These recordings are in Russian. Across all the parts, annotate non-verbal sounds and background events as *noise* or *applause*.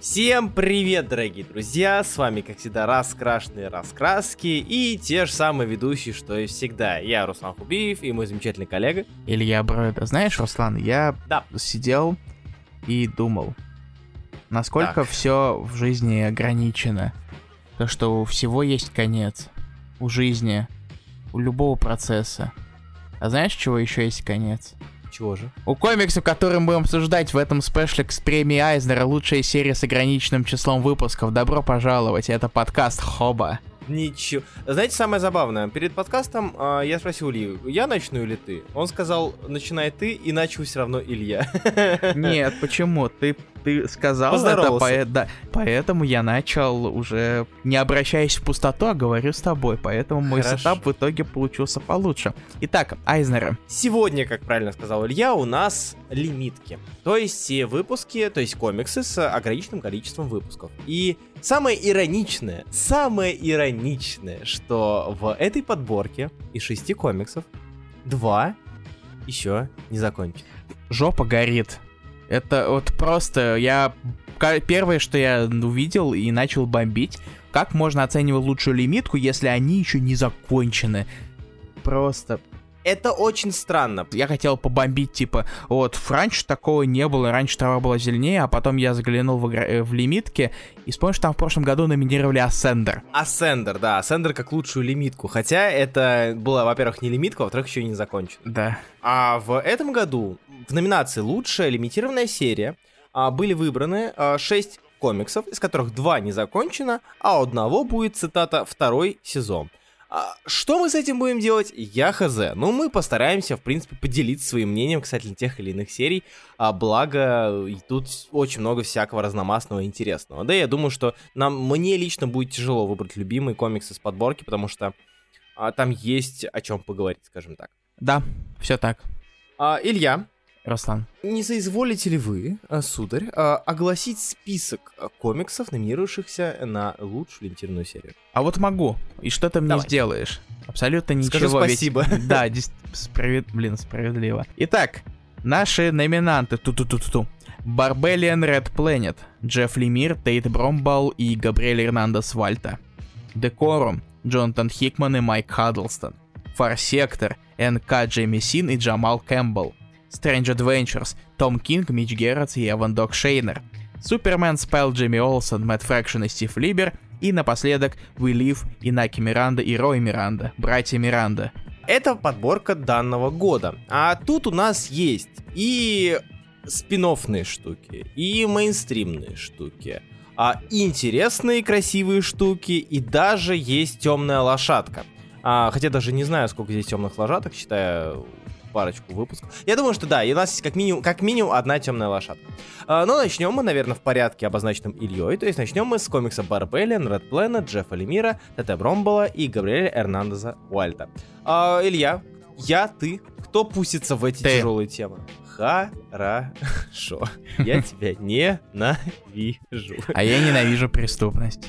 Всем привет, дорогие друзья! С вами, как всегда, раскрашенные раскраски и те же самые ведущие, что и всегда. Я Руслан Хубиев и мой замечательный коллега. Илья Брода. Знаешь, Руслан, я Да. сидел и думал, насколько Так. все в жизни ограничено. То, что у всего есть конец. У жизни, у любого процесса. А знаешь, чего еще есть конец? Чего же? У комиксов, которые мы будем обсуждать в этом спешле с премией Айзнера, лучшая серия с ограниченным числом выпусков. Добро пожаловать, это подкаст Хоба. Ничего. Знаете, самое забавное, перед подкастом а, я спросил Ильи, я начну или ты? Он сказал, начинай ты, и начал все равно Илья. *laughs* Нет, почему? Ты, ты сказал это, пое- да, поэтому я начал уже не обращаясь в пустоту, а говорю с тобой, поэтому мой Хорошо. сетап в итоге получился получше. Итак, Айзнеры. Сегодня, как правильно сказал Илья, у нас лимитки. То есть все выпуски, то есть комиксы с ограниченным количеством выпусков. И самое ироничное, самое ироничное, что в этой подборке из шести комиксов два еще не закончены. Жопа горит. Это вот просто я... Первое, что я увидел и начал бомбить, как можно оценивать лучшую лимитку, если они еще не закончены. Просто Это очень странно. я хотел побомбить, типа, вот, раньше такого не было, раньше трава была зеленее, а потом я заглянул в, игра- э, в лимитки, и вспомнил, что там в прошлом году номинировали Ascender. Ascender, да, Ascender как лучшую лимитку. Хотя это была, во-первых, не лимитка, а во-вторых, еще и не закончена. Да. А в этом году в номинации «Лучшая лимитированная серия» а, были выбраны 6 комиксов, из которых 2 не закончено, а у одного будет, цитата, «второй сезон». А, что мы с этим будем делать, я хз. Ну, мы постараемся, в принципе, поделиться своим мнением касательно тех или иных серий, а, благо тут очень много всякого разномастного и интересного. Да, я думаю, что нам, мне лично будет тяжело выбрать любимые комиксы с подборки, потому что а, там есть о чем поговорить, скажем так. Да, все так, А, Илья, Руслан. не соизволите ли вы, а, сударь, а, огласить список а, комиксов, номинирующихся на лучшую лимитированную серию? А вот могу, и что ты мне Давай. сделаешь? Абсолютно ничего. Скажу ведь- спасибо. *laughs* Да, дес- справед- блин, справедливо. Итак, наши номинанты. Ту-ту-ту-ту. Barbalien: Red Planet, Джефф Лемир, Тейт Бромбал и Габриэль Эрнандес Вальта. Decorum, Джонатан Хикман и Майк Хаддлстон. Far Sector, Н. К. Джемисин и Джамал Кэмпбелл. Strange Adventures, Том Кинг, Митч Герадс и Эван Док Шейнер. Супермен Спел Джимми Олсон, Мэтт Фрэкшн и Стив Либер. И напоследок We Live, Инаки Миранда и Рой Миранда, братья Миранда. Это подборка данного года. А тут у нас есть и спин штуки, и мейнстримные штуки, а интересные красивые штуки, и даже есть темная лошадка. А, хотя даже не знаю, сколько здесь темных лошадок, считая парочку выпусков. Я думаю, что да, и у нас есть как минимум, как минимум одна темная лошадка. А, но начнем мы, наверное, в порядке, обозначенном Ильей. То есть начнем мы с комикса Барбеллиан, Ред Плена, Джеффа Лемира, Тете Бромбола и Габриэля Эрнандеза Уальта. А, Илья, я, ты, кто пустится в эти Ты. тяжелые темы? Хорошо. Я тебя ненавижу. А я ненавижу преступность.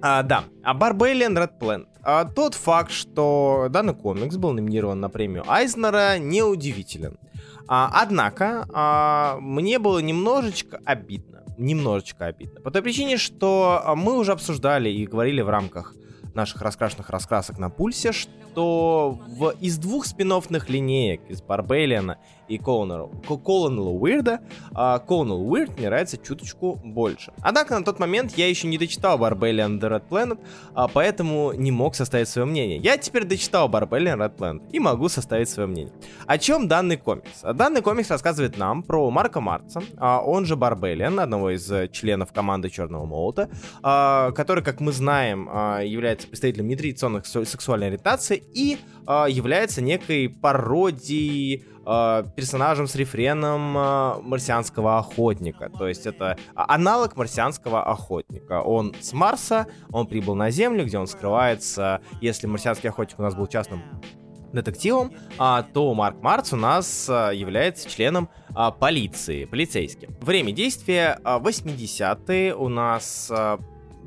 А, да, а Барбелиан Red Planet. А, тот факт, что данный комикс был номинирован на премию Айзнера, неудивителен. А, однако, а, мне было немножечко обидно. Немножечко обидно. По той причине, что мы уже обсуждали и говорили в рамках наших раскрашенных раскрасок на пульсе, что в, из двух спин линеек, из Барбелиана и Колонела, Уирда, Колонел Уирд мне нравится чуточку больше. Однако на тот момент я еще не дочитал Barbellion The Red Planet, а, поэтому не мог составить свое мнение. Я теперь дочитал Barbellion Red Planet и могу составить свое мнение. О чем данный комикс? Данный комикс рассказывает нам про Марка Марца, а, он же Барбелиан, одного из членов команды Черного Молота, а, который, как мы знаем, а, является представителем нетрадиционных сексу- сексуальной ориентации и а, является некой пародией а, персонажем с рефреном а, марсианского охотника. То есть это аналог марсианского охотника. Он с Марса, он прибыл на Землю, где он скрывается. Если марсианский охотник у нас был частным детективом, а, то Марк Марц у нас а, является членом а, полиции, полицейским. Время действия а, 80-е у нас а,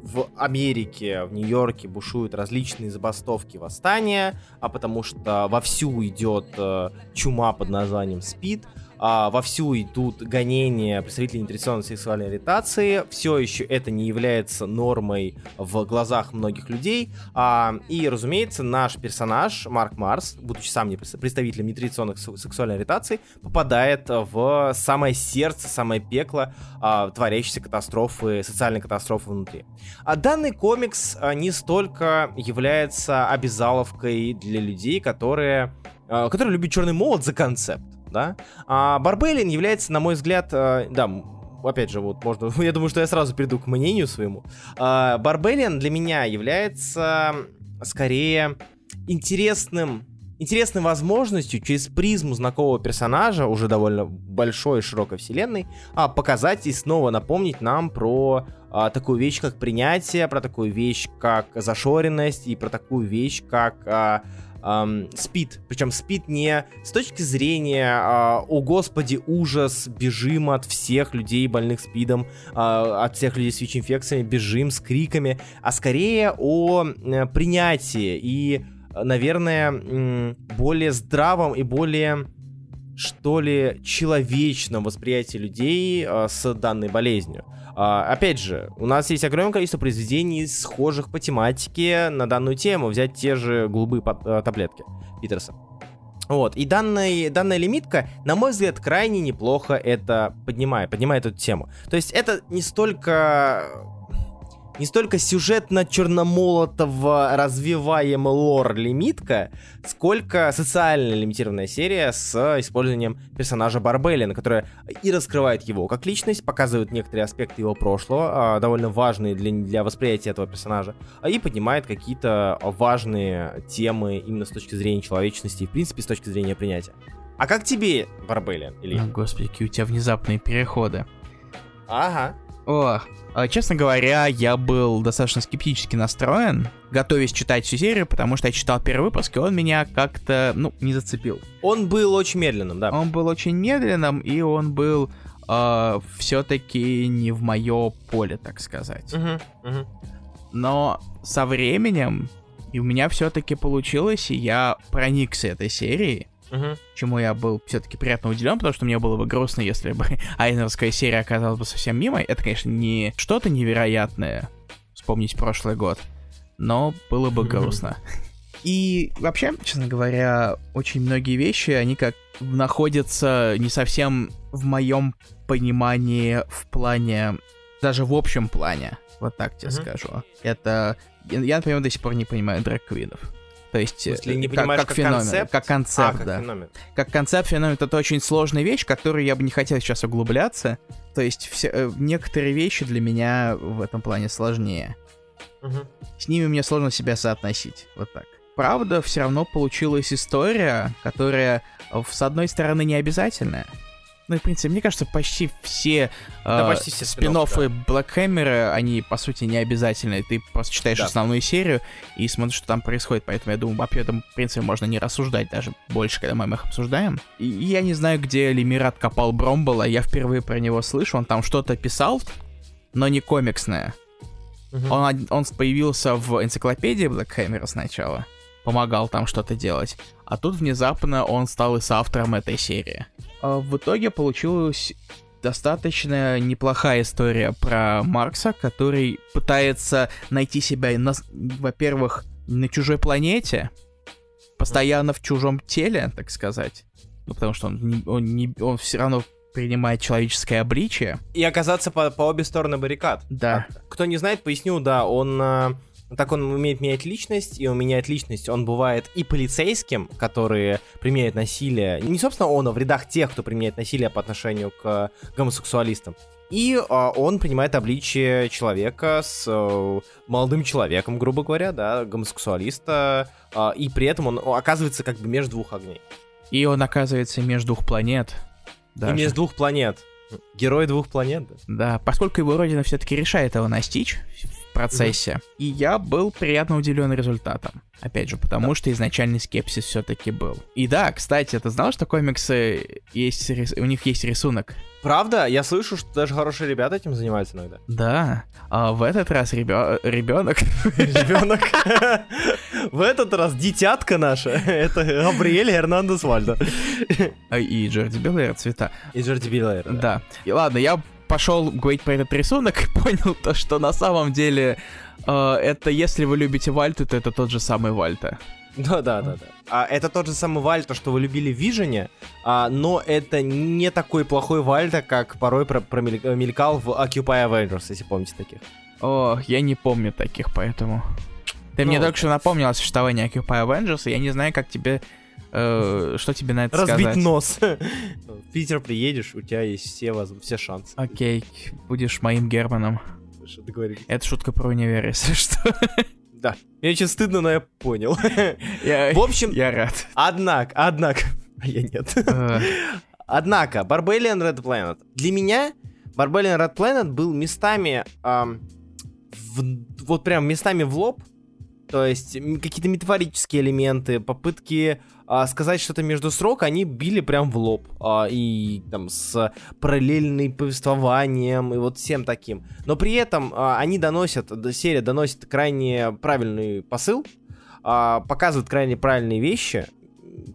в Америке, в Нью-Йорке бушуют различные забастовки, восстания, а потому что вовсю идет э, чума под названием СПИД. А, вовсю идут гонения представителей нетрадиционной сексуальной ориентации, все еще это не является нормой в глазах многих людей, а, и, разумеется, наш персонаж, Марк Марс, будучи сам не представителем нетрадиционных сексуальной ориентации, попадает в самое сердце, самое пекло а, творящейся катастрофы, социальной катастрофы внутри. А данный комикс а, не столько является обязаловкой для людей, которые, а, которые любят черный молот за концепт, да. А Барбелин является, на мой взгляд, а, да, опять же, вот можно, *laughs* я думаю, что я сразу приду к мнению своему. А, Барбелиан для меня является скорее интересным интересной возможностью через призму знакомого персонажа, уже довольно большой и широкой вселенной, а, показать и снова напомнить нам про а, такую вещь, как принятие, про такую вещь, как зашоренность, и про такую вещь, как а, эм, спид. Причем спид не с точки зрения э, «О, Господи, ужас, бежим от всех людей, больных спидом, э, от всех людей с ВИЧ-инфекциями, бежим с криками», а скорее о э, принятии и, наверное, более здравом и более что ли, человечном восприятии людей э, с данной болезнью. А, опять же, у нас есть огромное количество произведений, схожих по тематике на данную тему. Взять те же голубые э, таблетки Питерса. Вот, и данная, данная лимитка, на мой взгляд, крайне неплохо это поднимает, поднимает эту тему. То есть это не столько не столько сюжетно-черномолотово развиваемый лор-лимитка, сколько социально лимитированная серия с использованием персонажа Барбелина, которая и раскрывает его как личность, показывает некоторые аспекты его прошлого, а, довольно важные для, для восприятия этого персонажа, а и поднимает какие-то важные темы именно с точки зрения человечности и, в принципе, с точки зрения принятия. А как тебе, Барбелин? Или... О, господи, какие у тебя внезапные переходы. Ага. О, а, честно говоря, я был достаточно скептически настроен, готовясь читать всю серию, потому что я читал первый выпуск, и он меня как-то, ну, не зацепил. Он был очень медленным, да. Он был очень медленным, и он был э, а, все-таки не в мое поле, так сказать. Угу, угу. Но со временем и у меня все-таки получилось, и я проникся этой серией. Угу. Чему я был все-таки приятно удивлен, потому что мне было бы грустно, если бы *laughs* Айнерская серия оказалась бы совсем мимо. Это, конечно, не что-то невероятное, вспомнить прошлый год, но было бы *laughs* грустно. И вообще, честно говоря, очень многие вещи, они как находятся не совсем в моем понимании в плане, даже в общем плане. Вот так тебе mm-hmm. скажу. Это... Я, например, до сих пор не понимаю драг-квинов. То есть, смысле, не как, как, как феномен, концепт? как концепт, а, как да. Феномен. Как концепт, феномен это очень сложная вещь, которую я бы не хотел сейчас углубляться. То есть все, э, некоторые вещи для меня в этом плане сложнее. Угу. С ними мне сложно себя соотносить. Вот так. Правда, все равно получилась история, которая, с одной стороны, не обязательная. Ну, и, в принципе, мне кажется, почти все, да, э, почти все спин да. Black Hammer, они, по сути, не обязательны. Ты просто читаешь да. основную серию и смотришь, что там происходит. Поэтому я думаю, об этом, в принципе, можно не рассуждать даже больше, когда мы их обсуждаем. И я не знаю, где Лемират копал Бромбола. Я впервые про него слышу. Он там что-то писал, но не комиксное. Угу. Он, он появился в энциклопедии Black Hammer сначала. Помогал там что-то делать. А тут внезапно он стал и соавтором этой серии. А в итоге получилась достаточно неплохая история про Маркса, который пытается найти себя, на, во-первых, на чужой планете, постоянно в чужом теле, так сказать. Ну, потому что он, не, он, не, он все равно принимает человеческое обличие. И оказаться по, по обе стороны баррикад. Да. Кто не знает, поясню, да, он а, так он умеет менять личность, и он меняет личность. Он бывает и полицейским, которые применяют насилие. Не, собственно, он, а в рядах тех, кто применяет насилие по отношению к гомосексуалистам. И а, он принимает обличие человека с а, молодым человеком, грубо говоря, да, гомосексуалиста, а, и при этом он оказывается как бы между двух огней. И он оказывается между двух планет. Даже. И между двух планет. Герой двух планет. Да, поскольку его родина все-таки решает его настичь, процессе. И я был приятно удивлен результатом. Опять же, потому что изначальный скепсис все-таки был. И да, кстати, ты знал, что комиксы есть, у них есть рисунок? Правда? Я слышу, что даже хорошие ребята этим занимаются иногда. Да. А в этот раз ребё... ребенок. Ребенок. *laughs* В этот раз дитятка наша. *laughs* Это Габриэль Эрнандес Вальдо. А, и Джорди Беллер цвета. И Джорди Беллер. Да. И ладно, я пошел говорить про этот рисунок и *laughs* понял то, что на самом деле э, это если вы любите Вальту, то это тот же самый Вальта. Да, да, да, да. А, это тот же самый Вальта, что вы любили в Вижене, а, но это не такой плохой Вальта, как порой про промелькал в Occupy Avengers, если помните таких. О, я не помню таких, поэтому... Ты ну, мне только что напомнил о существовании Occupy Avengers, и я не знаю, как тебе... Э, что тебе на это Разбить сказать. нос. в *laughs* Питер приедешь, у тебя есть все, все шансы. Окей, будешь моим Германом. Что договорились? Это шутка про универ, если *laughs* что. Да. Мне очень стыдно, но я понял. *laughs* Я, в общем, я рад. Однако, однако, а я нет. А. Однако, Barbarian Red Planet. Для меня Barbarian Red Planet был местами, эм, в, вот прям местами в лоб, то есть какие-то метафорические элементы, попытки а, сказать что-то между срок, они били прям в лоб. А, и там с параллельным повествованием и вот всем таким. Но при этом а, они доносят, серия доносит крайне правильный посыл, а, показывает крайне правильные вещи,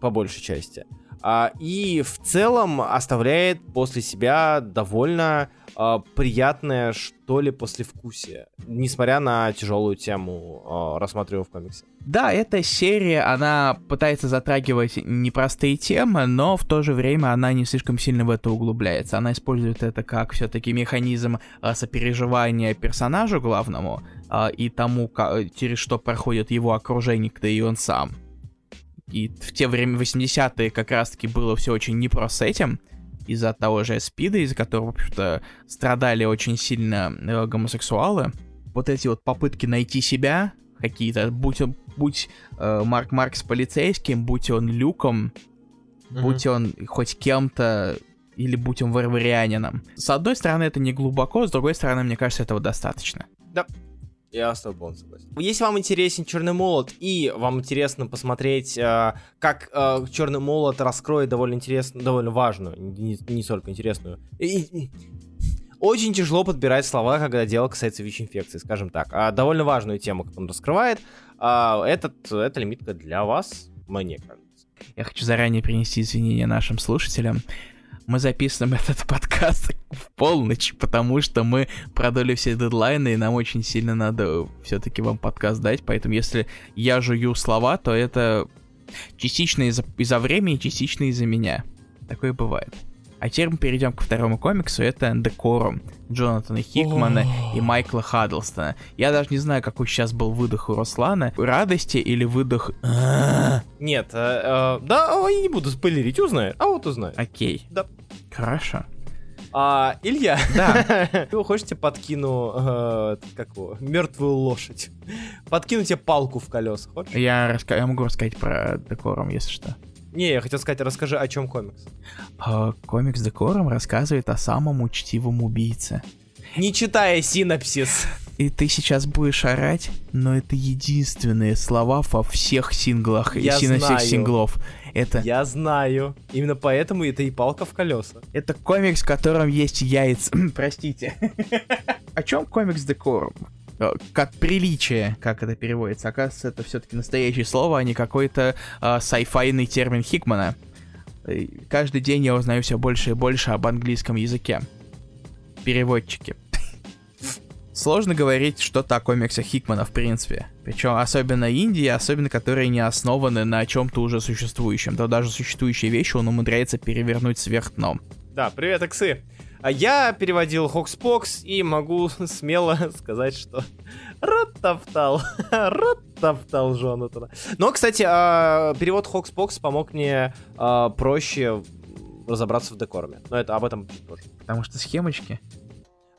по большей части. А, и в целом оставляет после себя довольно э, приятное, что ли, послевкусие, несмотря на тяжелую тему, э, рассматриваю в комиксе. Да, эта серия, она пытается затрагивать непростые темы, но в то же время она не слишком сильно в это углубляется. Она использует это как все-таки механизм э, сопереживания персонажу главному э, и тому, как, через что проходит его окружение, да и он сам. И в те время 80-е как раз-таки было все очень непросто с этим из-за того же спида, из-за которого, в общем-то, страдали очень сильно э, гомосексуалы. Вот эти вот попытки найти себя какие-то, будь будь э, Марк Маркс полицейским, будь он Люком, mm-hmm. будь он хоть кем-то, или будь он варварианином. С одной стороны, это не глубоко, с другой стороны, мне кажется, этого достаточно. Да. Я с тобой согласен. Если вам интересен Черный молот и вам интересно посмотреть, э, как э, Черный молот раскроет довольно интересную, довольно важную, не, не только интересную. И, очень тяжело подбирать слова, когда дело касается ВИЧ-инфекции, скажем так. А довольно важную тему, как он раскрывает. А, этот, эта лимитка для вас, мне кажется. Я хочу заранее принести извинения нашим слушателям мы записываем *laughs* этот подкаст в полночь, потому что мы продали все дедлайны, и нам очень сильно надо все-таки вам подкаст дать, поэтому если я жую слова, то это частично из-за из времени, частично из-за меня. Такое бывает. А теперь мы перейдем к второму комиксу, это Декорум Джонатана Хикмана и Майкла Хаддлстона. Я даже не знаю, какой сейчас был выдох у Руслана. Радости или выдох... Нет, э, э, да, я не буду спойлерить, узнаю, а вот узнаю. Окей. Да. Хорошо. А, Илья, да. *laughs* вы хотите подкину, э, как его, мертвую лошадь? Подкину тебе палку в колеса, хочешь? Я, раска... я могу рассказать про декором, если что. Не, я хотел сказать, расскажи, о чем комикс. А, комикс Декором рассказывает о самом учтивом убийце. Не читая синапсис. И ты сейчас будешь орать, но это единственные слова во всех синглах я и знаю. синглов. Это... Я знаю. Именно поэтому это и палка в колеса. Это комикс, в котором есть яйца. *clears throat* Простите. *laughs* О чем комикс Декорум? Э, как приличие, как это переводится. Оказывается, это все-таки настоящее слово, а не какой-то э, сайфайный термин Хикмана. Каждый день я узнаю все больше и больше об английском языке. Переводчики. *laughs* Сложно говорить что-то о комиксах Хикмана, в принципе. Причем особенно Индии, особенно которые не основаны на чем-то уже существующем. То даже существующие вещи он умудряется перевернуть сверх дном. Да, привет, Эксы. А я переводил HoXPoX и могу *laughs* смело сказать, что рот топтал, *laughs* рот топтал Джонатана. Но, кстати, а, перевод HoXPoX помог мне а, проще разобраться в Декоруме. Но это об этом позже. Потому что схемочки?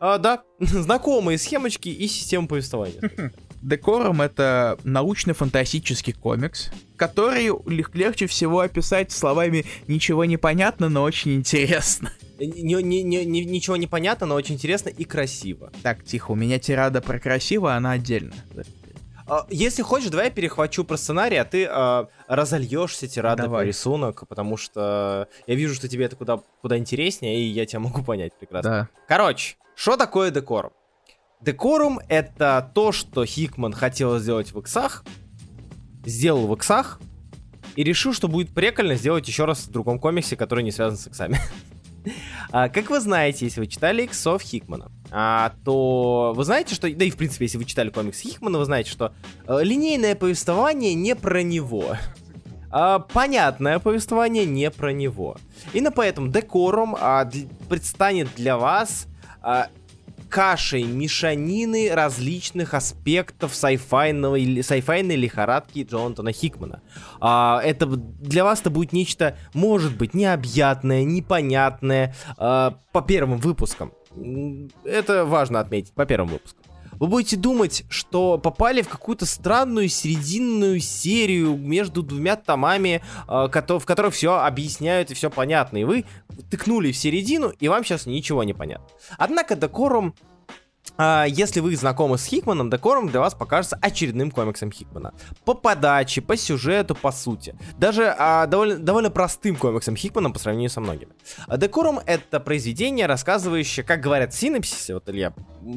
А, да, *laughs* знакомые схемочки и система повествования. Decorum — это научно-фантастический комикс, который легче всего описать словами «ничего не понятно, но очень интересно». Не, не, не, не, ничего не понятно, но очень интересно и красиво. Так, тихо, у меня тирада про красиво, она отдельно. А, если хочешь, давай я перехвачу про сценарий, а ты э, разольешься тирадой по рисунок, потому что я вижу, что тебе это куда, куда интереснее, и я тебя могу понять прекрасно. Да. Короче, что такое декорум? Декорум — это то, что Хикман хотел сделать в иксах, сделал в иксах, и решил, что будет прикольно сделать еще раз в другом комиксе, который не связан с иксами. *laughs* А, как вы знаете, если вы читали иксов Хикмана, а, то вы знаете, что... Да и, в принципе, если вы читали комикс Хикмана, вы знаете, что а, линейное повествование не про него. А, понятное повествование не про него. Именно поэтому Декорум предстанет для вас кашей мешанины различных аспектов сайфайной, сайфайной лихорадки Джонатана Хикмана. А, это для вас это будет нечто, может быть, необъятное, непонятное а, по первым выпускам. Это важно отметить, по первым выпускам. Вы будете думать, что попали в какую-то странную серединную серию между двумя томами, э, в которых все объясняют и все понятно. И вы тыкнули в середину, и вам сейчас ничего не понятно. Однако Декорум а, если вы знакомы с Хикманом, Декорум для вас покажется очередным комиксом Хикмана. По подаче, по сюжету, по сути. Даже а, довольно, довольно простым комиксом Хикмана по сравнению со многими. Декорум — это произведение, рассказывающее, как говорят в синапсисе, вот Илья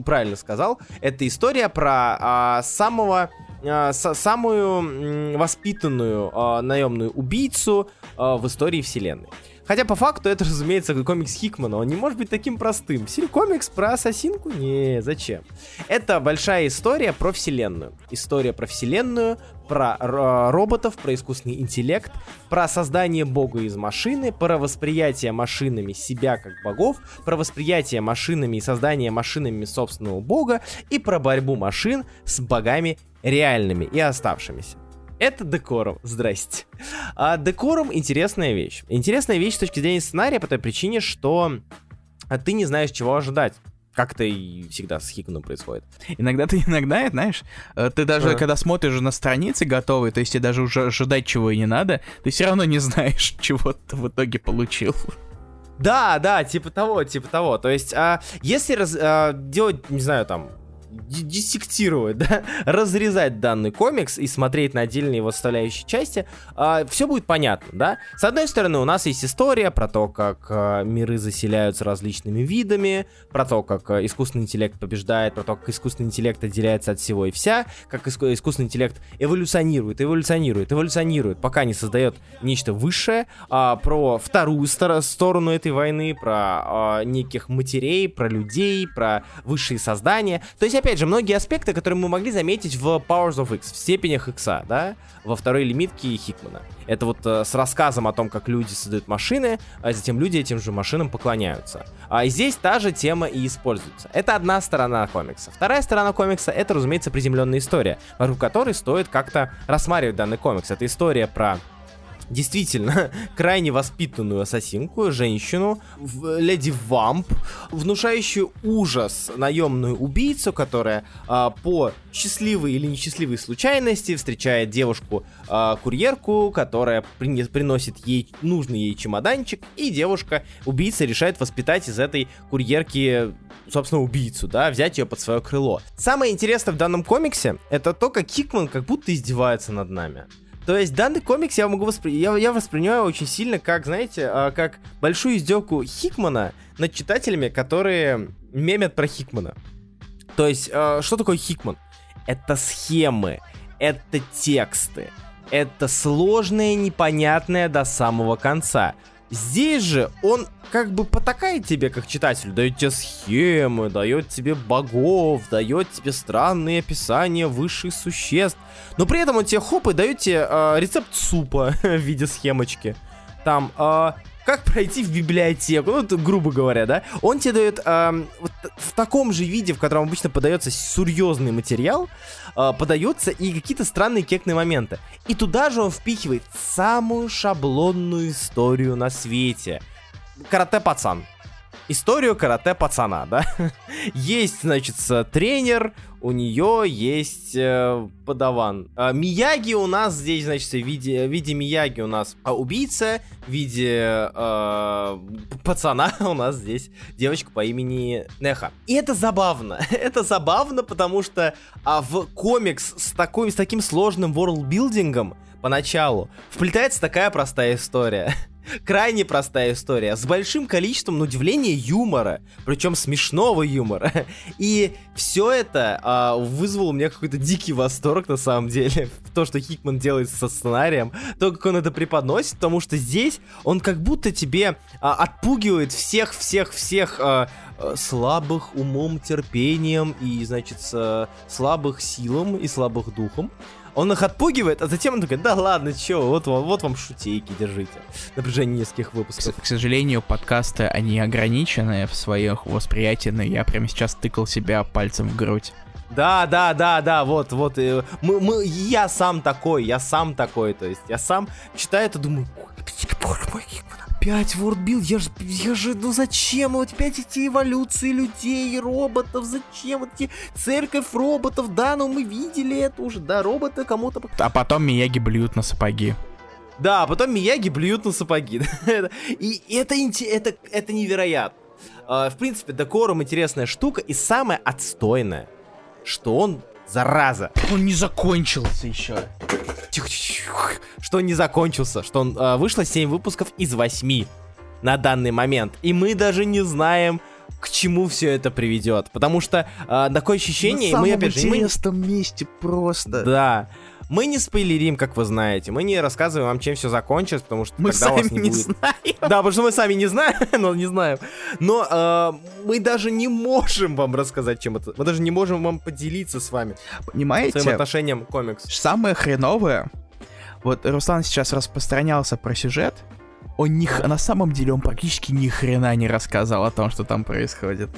правильно сказал, это история про а, самого а, самую воспитанную а, наемную убийцу а, в истории вселенной. Хотя по факту это, разумеется, комикс Хикмана. Он не может быть таким простым. Комикс про ассасинку? Не, зачем? Это большая история про вселенную. История про вселенную, про роботов, про искусственный интеллект, про создание бога из машины, про восприятие машинами себя как богов, про восприятие машинами и создание машинами собственного бога и про борьбу машин с богами реальными и оставшимися. Это декорум. Здрасте. А декорум интересная вещь. Интересная вещь с точки зрения сценария по той причине, что ты не знаешь, чего ожидать как это и всегда с Хикманом происходит. Иногда ты иногда, *laughs* знаешь, э, ты даже, а. когда смотришь на страницы готовые, то есть тебе даже уже ожидать чего и не надо, ты все равно не *laughs* знаешь, чего ты в итоге получил. Да, да, типа того, типа того. То есть, а, если раз, а, делать, не знаю, там, диссектировать, да, *laughs* разрезать данный комикс и смотреть на отдельные его составляющие части, э, все будет понятно, да. С одной стороны, у нас есть история про то, как э, миры заселяются различными видами, про то, как э, искусственный интеллект побеждает, про то, как искусственный интеллект отделяется от всего и вся, как иску- искусственный интеллект эволюционирует, эволюционирует, эволюционирует, пока не создает нечто высшее, э, про вторую стор- сторону этой войны, про э, неких матерей, про людей, про высшие создания. То есть, опять же, многие аспекты, которые мы могли заметить в Powers of X, в степенях X, да, во второй лимитке Хикмана. Это вот э, с рассказом о том, как люди создают машины, а затем люди этим же машинам поклоняются. А здесь та же тема и используется. Это одна сторона комикса. Вторая сторона комикса — это, разумеется, приземленная история, вокруг которой стоит как-то рассматривать данный комикс. Это история про действительно *laughs* крайне воспитанную ассасинку, женщину, леди Вамп, внушающую ужас наемную убийцу, которая а, по счастливой или несчастливой случайности встречает девушку-курьерку, а, которая при, приносит ей нужный ей чемоданчик, и девушка-убийца решает воспитать из этой курьерки собственно, убийцу, да, взять ее под свое крыло. Самое интересное в данном комиксе это то, как Кикман как будто издевается над нами. То есть данный комикс я могу воспри... я, я воспринимаю очень сильно как, знаете, а, как большую издевку Хикмана над читателями, которые мемят про Хикмана. То есть, а, что такое Хикман? Это схемы, это тексты, это сложное, непонятное до самого конца. Здесь же он как бы потакает тебе, как читателю, дает тебе схемы, дает тебе богов, дает тебе странные описания высших существ. Но при этом он тебе хоп и дает тебе э, рецепт супа *laughs* в виде схемочки. Там э, как пройти в библиотеку, ну, грубо говоря, да, он тебе дает э, вот в таком же виде, в котором обычно подается серьезный материал, э, подается и какие-то странные кекные моменты. И туда же он впихивает самую шаблонную историю на свете. Карате-пацан. Историю карате пацана, да? *laughs* есть, значит, тренер, у нее есть э, подаван. А, Мияги у нас здесь, значит, в виде, в виде Мияги у нас а, убийца, в виде э, пацана *laughs* у нас здесь девочка по имени Неха. И это забавно. *laughs* это забавно, потому что а, в комикс с, такой, с таким сложным ворлдбилдингом поначалу вплетается такая простая история. Крайне простая история, с большим количеством, на удивление, юмора, причем смешного юмора. *laughs* И все это а, вызвало у меня какой-то дикий восторг, на самом деле, *laughs* то, что Хикман делает со сценарием, то, как он это преподносит, потому что здесь он как будто тебе а, отпугивает всех-всех-всех а, а, слабых умом, терпением и, значит, слабых силом и слабых духом. Он их отпугивает, а затем он такой, да ладно, чё, вот вам, вот вам шутейки, держите. На протяжении нескольких выпусков. К, к сожалению, подкасты, они ограничены в своих восприятии, но я прямо сейчас тыкал себя пальцем в грудь. Да, да, да, да, вот, вот. Мы, мы, я сам такой, я сам такой, то есть я сам читаю это, думаю, боже мой, опять вордбилд, я же, я же, ну зачем, вот опять эти эволюции людей, роботов, зачем вот эти церковь роботов, да, ну мы видели это уже, да, роботы кому-то... А потом Мияги блюют на сапоги. Да, а потом Мияги блюют на сапоги. *laughs* И это, это, это невероятно. А, в принципе, Декорум интересная штука и самое отстойное, что он зараза. Он не закончился еще что он не закончился, что он э, вышло 7 выпусков из 8 на данный момент. И мы даже не знаем, к чему все это приведет. Потому что э, такое ощущение, на мы опять же... Мы... месте просто. Да. Мы не спойлерим, как вы знаете. Мы не рассказываем вам, чем все закончится, потому что мы тогда сами вас не, не будет. знаем. Да, потому что мы сами не знаем, *laughs* но не знаем. Но э, мы даже не можем вам рассказать, чем это. Мы даже не можем вам поделиться с вами. Понимаете? Своим отношением к комиксу. Самое хреновое. Вот Руслан сейчас распространялся про сюжет. Он не, на самом деле он практически ни хрена не рассказал о том, что там происходит.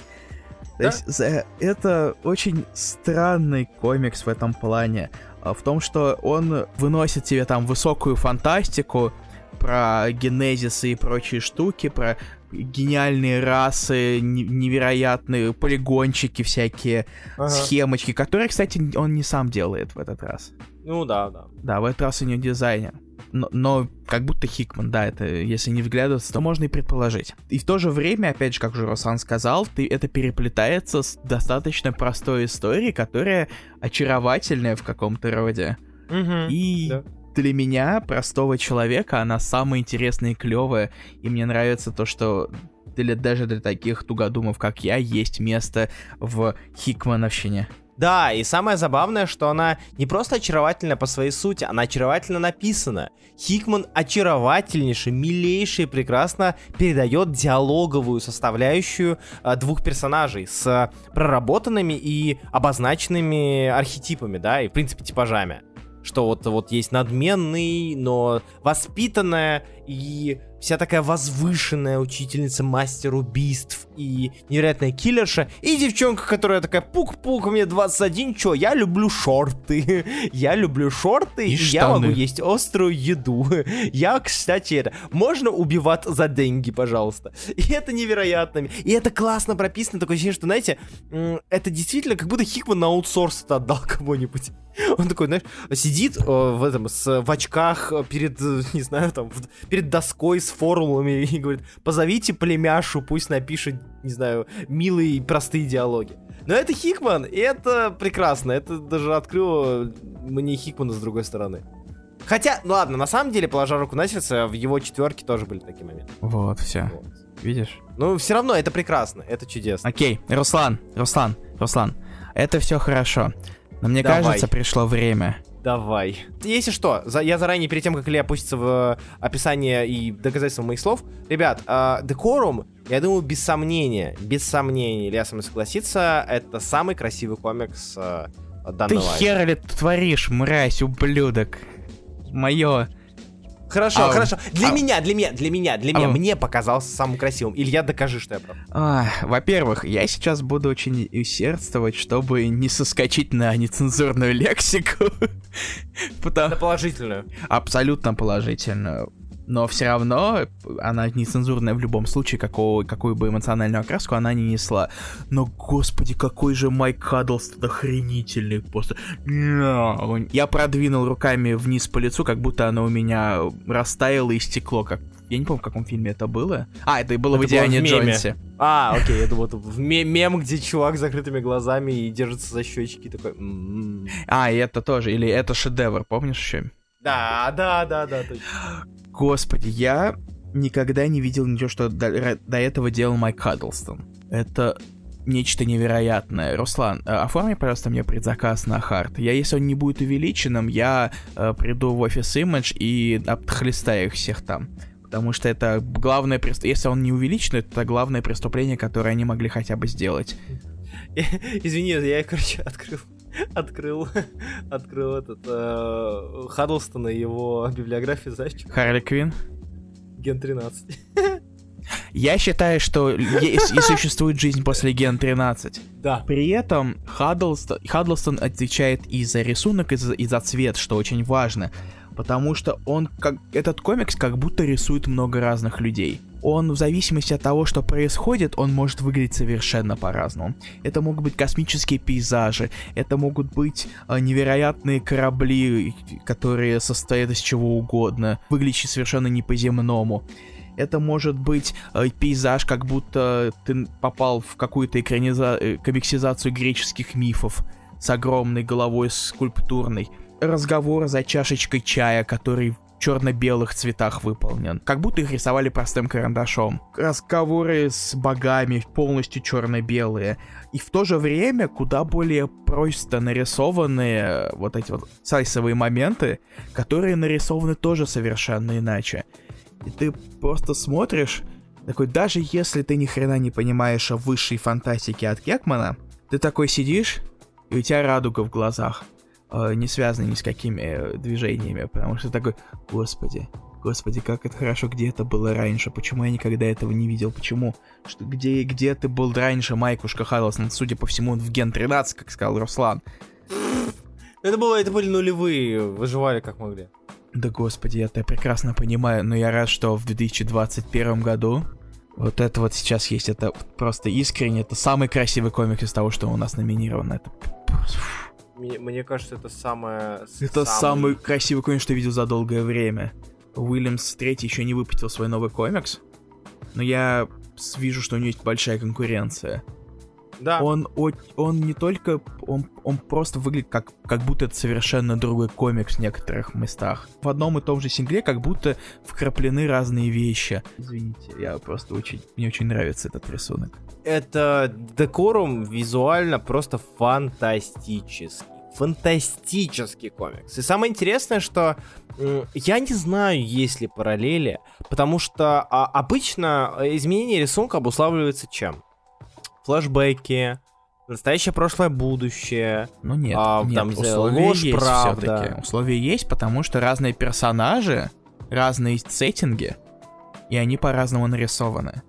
То есть это очень странный комикс в этом плане. А, в том, что он выносит тебе там высокую фантастику про генезисы и прочие штуки, про гениальные расы, невероятные полигончики всякие, ага. схемочки, которые, кстати, он не сам делает в этот раз. Ну да, да. Да, в этот раз у него дизайнер но, но как будто Хикман, да, это если не вглядываться, то можно и предположить. И в то же время, опять же, как уже Руслан сказал, ты, это переплетается с достаточно простой историей, которая очаровательная в каком-то роде. Угу, и да. для меня, простого человека, она самая интересная и клевая. И мне нравится то, что для, даже для таких тугодумов, как я, есть место в Хикмановщине. Да, и самое забавное, что она не просто очаровательна по своей сути, она очаровательно написана. Хикман очаровательнейший, милейший, прекрасно передает диалоговую составляющую э, двух персонажей с проработанными и обозначенными архетипами, да, и в принципе типажами. Что вот, вот есть надменный, но воспитанная и вся такая возвышенная учительница мастер убийств и невероятная киллерша, и девчонка, которая такая пук-пук, мне 21, чё, я люблю шорты, *laughs* я люблю шорты, и, и я могу есть острую еду. *laughs* Я, кстати, это, можно убивать за деньги, пожалуйста. И это невероятно. И это классно прописано, такое ощущение, что, знаете, это действительно как будто Хикман на аутсорс это отдал *laughs* кому-нибудь. Он такой, знаешь, сидит э, в этом, с, в очках перед, не знаю, там, перед доской с формулами и говорит, позовите племяшу, пусть напишет, не знаю, милые простые диалоги. Но это Хикман, и это прекрасно. Это даже открыло мне Хикмана с другой стороны. Хотя, ну ладно, на самом деле, положа руку на сердце, в его четверке тоже были такие моменты. Вот, все. Вот. Видишь? Ну, все равно это прекрасно, это чудесно. Окей, Руслан, Руслан, Руслан, это все хорошо. Но мне Давай. кажется, пришло время Давай. Если что, за, я заранее, перед тем, как Илья опустится в описание и доказательства моих слов, ребят, э, Декорум, я думаю, без сомнения, без сомнения, Илья со мной согласится, это самый красивый комикс э, данного... Ты хер ли творишь, мразь, ублюдок? Мое Хорошо, а, хорошо. Для а, меня, для меня, для меня, для а, меня, мне показался самым красивым. Илья, докажи, что я прав. А, во-первых, я сейчас буду очень усердствовать, чтобы не соскочить на нецензурную лексику. *laughs* Потому... На положительную. Абсолютно положительную. Но все равно она нецензурная в любом случае, какого, какую бы эмоциональную окраску она не несла. Но, господи, какой же Майк Хаддлстон охренительный просто. Я продвинул руками вниз по лицу, как будто оно у меня растаяло и стекло, как я не помню, в каком фильме это было. А, это было это в Идиане Джонсе. А, окей, это вот в мем, где чувак с закрытыми глазами и держится за щечки такой. «М-м-м». А, и это тоже. Или это шедевр, помнишь еще? Да, да, да, да, точно. Господи, я никогда не видел ничего, что до, до этого делал Майк Хаддлстон. Это нечто невероятное. Руслан, э, оформи, пожалуйста, мне предзаказ на хард. Я, если он не будет увеличенным, я э, приду в офис Image и обхлестаю их всех там. Потому что это главное преступление. Если он не увеличен, это главное преступление, которое они могли хотя бы сделать. *laughs* Извини, я, короче, открыл открыл, *laughs* открыл этот э, Хаддлстона и его библиографию, знаешь? Харли Квин? Ген 13. Я считаю, что есть и *laughs* существует жизнь после Ген 13. Да. При этом Хаддлстон, Хаддлстон отвечает и за рисунок, и за, и за цвет, что очень важно потому что он, как этот комикс, как будто рисует много разных людей. Он в зависимости от того, что происходит, он может выглядеть совершенно по-разному. Это могут быть космические пейзажи, это могут быть э, невероятные корабли, которые состоят из чего угодно, выглядящие совершенно не по-земному. Это может быть э, пейзаж, как будто ты попал в какую-то экраниза... Э, комиксизацию греческих мифов с огромной головой скульптурной разговор за чашечкой чая, который черно-белых цветах выполнен. Как будто их рисовали простым карандашом. Разговоры с богами полностью черно-белые. И в то же время куда более просто нарисованные вот эти вот сайсовые моменты, которые нарисованы тоже совершенно иначе. И ты просто смотришь, такой, даже если ты ни хрена не понимаешь о высшей фантастике от Кекмана, ты такой сидишь, и у тебя радуга в глазах э, не связаны ни с какими э, движениями, потому что такой, господи, господи, как это хорошо, где это было раньше, почему я никогда этого не видел, почему, что, где, где ты был раньше, Майкушка Харлсон, судя по всему, он в Ген 13, как сказал Руслан. Это было, это были нулевые, выживали как могли. Да господи, я это прекрасно понимаю, но я рад, что в 2021 году вот это вот сейчас есть, это просто искренне, это самый красивый комик из того, что у нас номинировано. Это мне, мне кажется, это самое... Это самый... самый красивый комикс, что я видел за долгое время. Уильямс третий еще не выпустил свой новый комикс, но я вижу, что у него есть большая конкуренция. Да. Он, он не только, он, он просто выглядит как, как будто это совершенно другой комикс в некоторых местах. В одном и том же сингле как будто вкраплены разные вещи. Извините, я просто очень, мне очень нравится этот рисунок. Это декорум визуально просто фантастический фантастический комикс. И самое интересное, что я не знаю, есть ли параллели, потому что а, обычно изменение рисунка обуславливается чем? Флешбеки, настоящее, прошлое, будущее. Ну нет, а, нет там, условия ложь, есть правда. все-таки. Условия есть, потому что разные персонажи, разные сеттинги, и они по-разному нарисованы.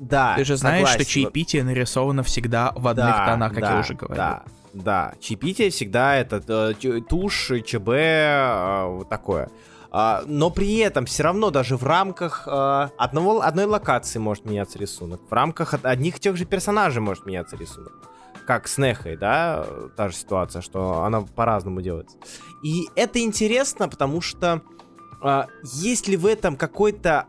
Да, Ты же знаешь, согласен. что чаепитие нарисовано всегда в одних да, тонах, как да, я уже говорил. Да, да. Чаепитие всегда это э, тушь, ЧБ, э, вот такое. А, но при этом все равно даже в рамках а, одного, одной локации может меняться рисунок. В рамках одних и тех же персонажей может меняться рисунок. Как с Нехой, да, та же ситуация, что она по-разному делается. И это интересно, потому что а, есть ли в этом какой-то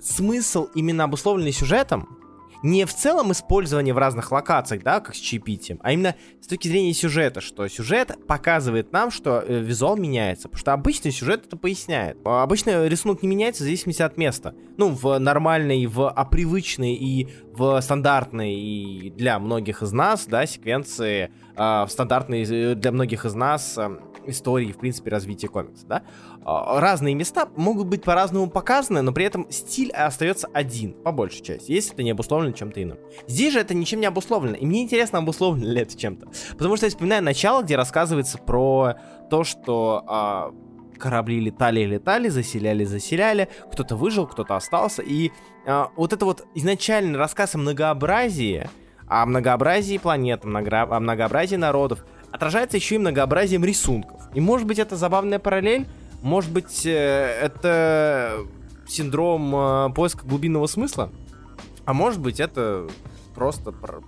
смысл именно обусловленный сюжетом, не в целом использование в разных локациях, да, как с чипити, а именно с точки зрения сюжета, что сюжет показывает нам, что э, визуал меняется, потому что обычный сюжет это поясняет. А обычно рисунок не меняется в зависимости от места. Ну, в нормальной, в опривычной и в стандартной и для многих из нас, да, секвенции, в стандартной э, для многих из нас э, истории, в принципе, развития комикса, да. А, разные места могут быть по-разному показаны, но при этом стиль остается один, по большей части, если это не обусловлено чем-то иным. Здесь же это ничем не обусловлено, и мне интересно, обусловлено ли это чем-то. Потому что я вспоминаю начало, где рассказывается про то, что а, корабли летали и летали, заселяли, заселяли, кто-то выжил, кто-то остался, и а, вот это вот изначальный рассказ о многообразии, о многообразии планет, о многообразии народов, отражается еще и многообразием рисунков. И может быть это забавная параллель, может быть э, это синдром э, поиска глубинного смысла, а может быть это просто, про,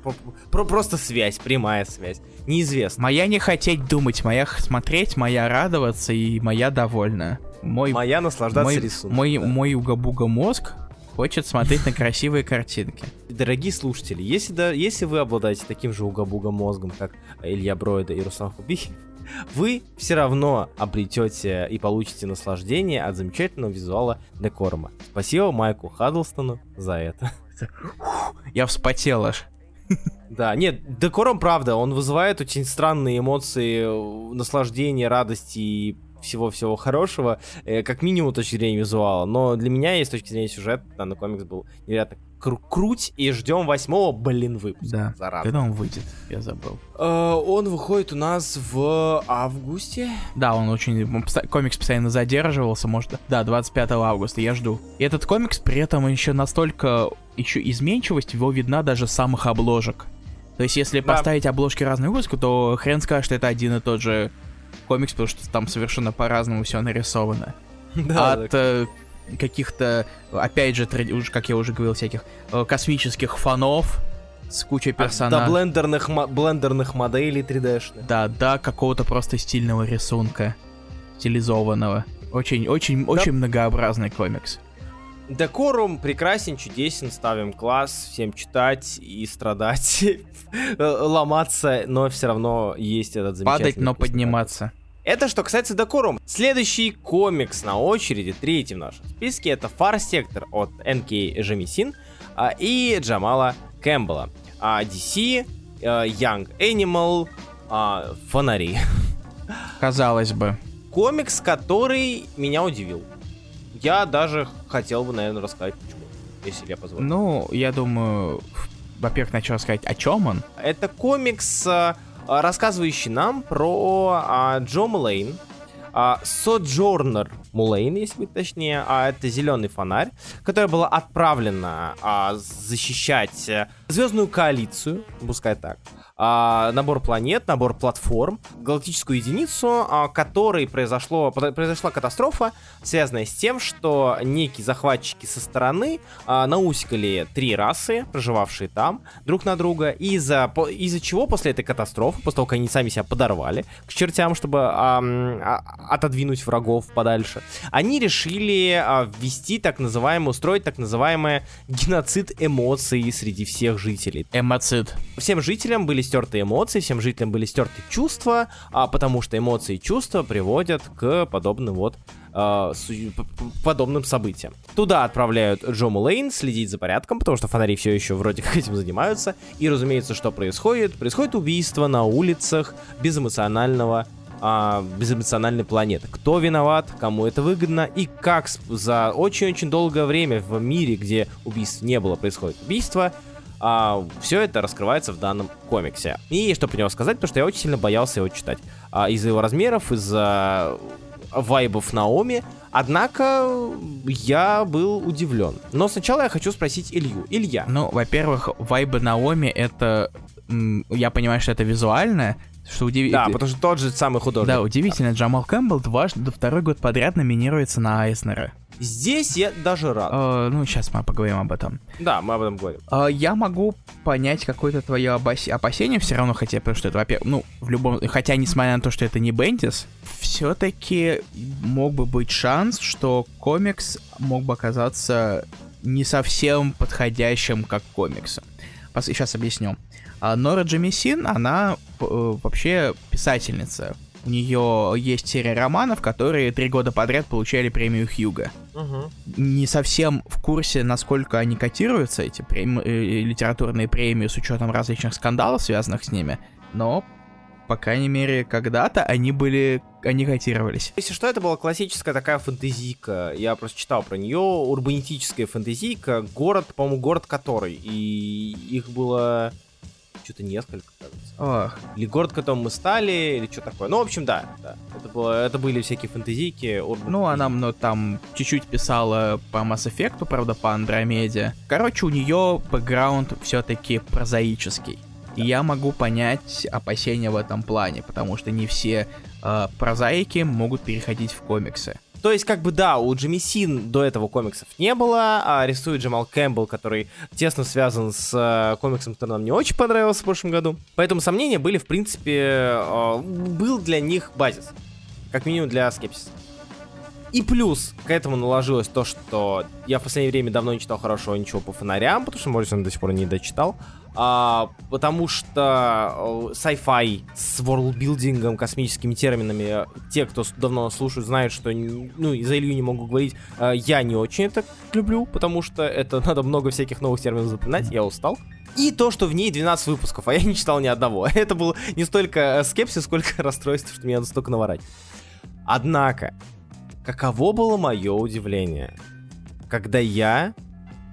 про, просто связь, прямая связь. Неизвестно. Моя не хотеть думать, моя смотреть, моя радоваться и моя довольна. Мой, моя наслаждаться мой, рисунком. Мой, да. мой уга-буга мозг хочет смотреть на красивые картинки. Дорогие слушатели, если, да, если вы обладаете таким же уга-буга мозгом, как Илья Броида и Руслан Хубихин, *laughs* вы все равно обретете и получите наслаждение от замечательного визуала Декорма. Спасибо Майку Хаддлстону за это. *laughs* Я вспотел аж. Да, нет, Декором, правда, он вызывает очень странные эмоции, наслаждения, радости и всего-всего хорошего, э, как минимум точки зрения визуала. Но для меня, есть с точки зрения сюжета, данный комикс был невероятно кру- круть, и ждем восьмого, блин, выпуска. Да, зараза. когда он выйдет, я забыл. Э, он выходит у нас в августе. Да, он очень... комикс постоянно задерживался, может... Да, 25 августа, я жду. И этот комикс при этом еще настолько... Еще изменчивость его видна даже с самых обложек. То есть, если Да. поставить обложки разных выпусков, то хрен скажет, что это один и тот же комикс, потому что там совершенно по-разному все нарисовано. *laughs* Да, От э, каких-то, опять же, как я уже говорил, всяких э, космических фанов с кучей До персонажей. блендерных, мо- блендерных моделей 3D-шных. Да, да, какого-то просто стильного рисунка, стилизованного. Очень, очень, очень многообразный комикс. Декорум прекрасен, чудесен, ставим класс, всем читать и страдать, *laughs* э, ломаться, но все равно есть этот замечательный Падать, но подниматься. Это что касается Декорум. Следующий комикс на очереди, третий в нашем списке, это Far Sector от Н.К. Жемисин а, и Джамала Кэмпбелла. А, DC, э, Young Animal, а, Фонари. Казалось бы. Комикс, который меня удивил. Я даже хотел бы, наверное, рассказать почему, если я позволю. Ну, я думаю, во-первых, начал сказать, о чем он. Это комикс, а, а, рассказывающий нам про а, Джо Мулейн, а, Соджорнер Мулейн, если быть точнее, а это зеленый фонарь, которая была отправлена а, защищать э, звездную коалицию, пускай так, а, набор планет, набор платформ, галактическую единицу, а, которой произошло, про- произошла катастрофа, связанная с тем, что некие захватчики со стороны а, наусикали три расы, проживавшие там, друг на друга, и из-за, из-за чего после этой катастрофы, после того, как они сами себя подорвали к чертям, чтобы ам, а- отодвинуть врагов подальше, они решили а, ввести так называемый, устроить так называемый геноцид эмоций среди всех жителей. Эмоцид. Всем жителям были стерты эмоции, всем жителям были стерты чувства, а, потому что эмоции и чувства приводят к подобным вот а, подобным событиям. Туда отправляют Джо Мулейн следить за порядком, потому что фонари все еще вроде как этим занимаются. И, разумеется, что происходит? Происходит убийство на улицах безэмоционального а, безэмоциональной планеты. Кто виноват, кому это выгодно и как за очень-очень долгое время в мире, где убийств не было, происходит убийство, все это раскрывается в данном комиксе. И что про него сказать, потому что я очень сильно боялся его читать. А, из-за его размеров, из-за вайбов Наоми. Однако я был удивлен. Но сначала я хочу спросить Илью. Илья, Ну, во-первых, вайбы Наоми это... Я понимаю, что это визуально, что да, удивительно. потому что тот же самый художник. Да, удивительно, Джамал Кэмпбелл дважды, второй год подряд номинируется на Айснера. Здесь я даже рад. Э, ну, сейчас мы поговорим об этом. Да, мы об этом говорим. А, я могу понять какое-то твое обос- опасение все равно, хотя, потому что это, во-первых, ну, в любом... Хотя, несмотря на то, что это не Бендис, все-таки мог бы быть шанс, что комикс мог бы оказаться не совсем подходящим как комиксом. Сейчас объясню. А, Нора Джемисин, она э, вообще писательница. У нее есть серия романов, которые три года подряд получали премию Хьюга не совсем в курсе, насколько они котируются, эти прем- э, литературные премии, с учетом различных скандалов, связанных с ними, но, по крайней мере, когда-то они были, они котировались. Если что, это была классическая такая фэнтезийка. Я просто читал про нее. Урбанистическая фэнтезийка. Город, по-моему, город который. И их было что-то несколько, кажется. Ох, Или город, которым мы стали, или что такое. Ну, в общем, да. да. Это, было, это были всякие фэнтезийки. ну, она ну, там чуть-чуть писала по Mass Effect, правда, по Андромеде. Короче, у нее бэкграунд все-таки прозаический. И я могу понять опасения в этом плане, потому что не все э, прозаики могут переходить в комиксы. То есть, как бы, да, у Джимми Син до этого комиксов не было, а рисует Джамал Кэмпбелл, который тесно связан с э, комиксом, который нам не очень понравился в прошлом году. Поэтому сомнения были, в принципе, э, был для них базис. Как минимум для скепсиса. И плюс к этому наложилось то, что я в последнее время давно не читал хорошего ничего по фонарям, потому что Моррисон до сих пор не дочитал. А, потому что э, sci-fi с ворлдбилдингом, космическими терминами, те, кто давно слушают, знают, что, ну, из-за Илью не могу говорить, э, я не очень это люблю, потому что это *laughs* надо много всяких новых терминов запоминать, я устал. И то, что в ней 12 выпусков, а я не читал ни одного. *laughs* Это был не столько э, скепсис, сколько *laughs* расстройство, что меня настолько наворать. Однако, каково было мое удивление, когда я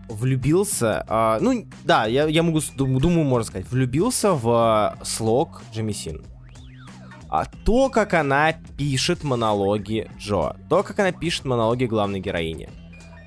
влюбился, а, ну да, я, я могу, думаю, можно сказать, влюбился в слог Джемисин. А то, как она пишет монологи Джо, то, как она пишет монологи главной героини,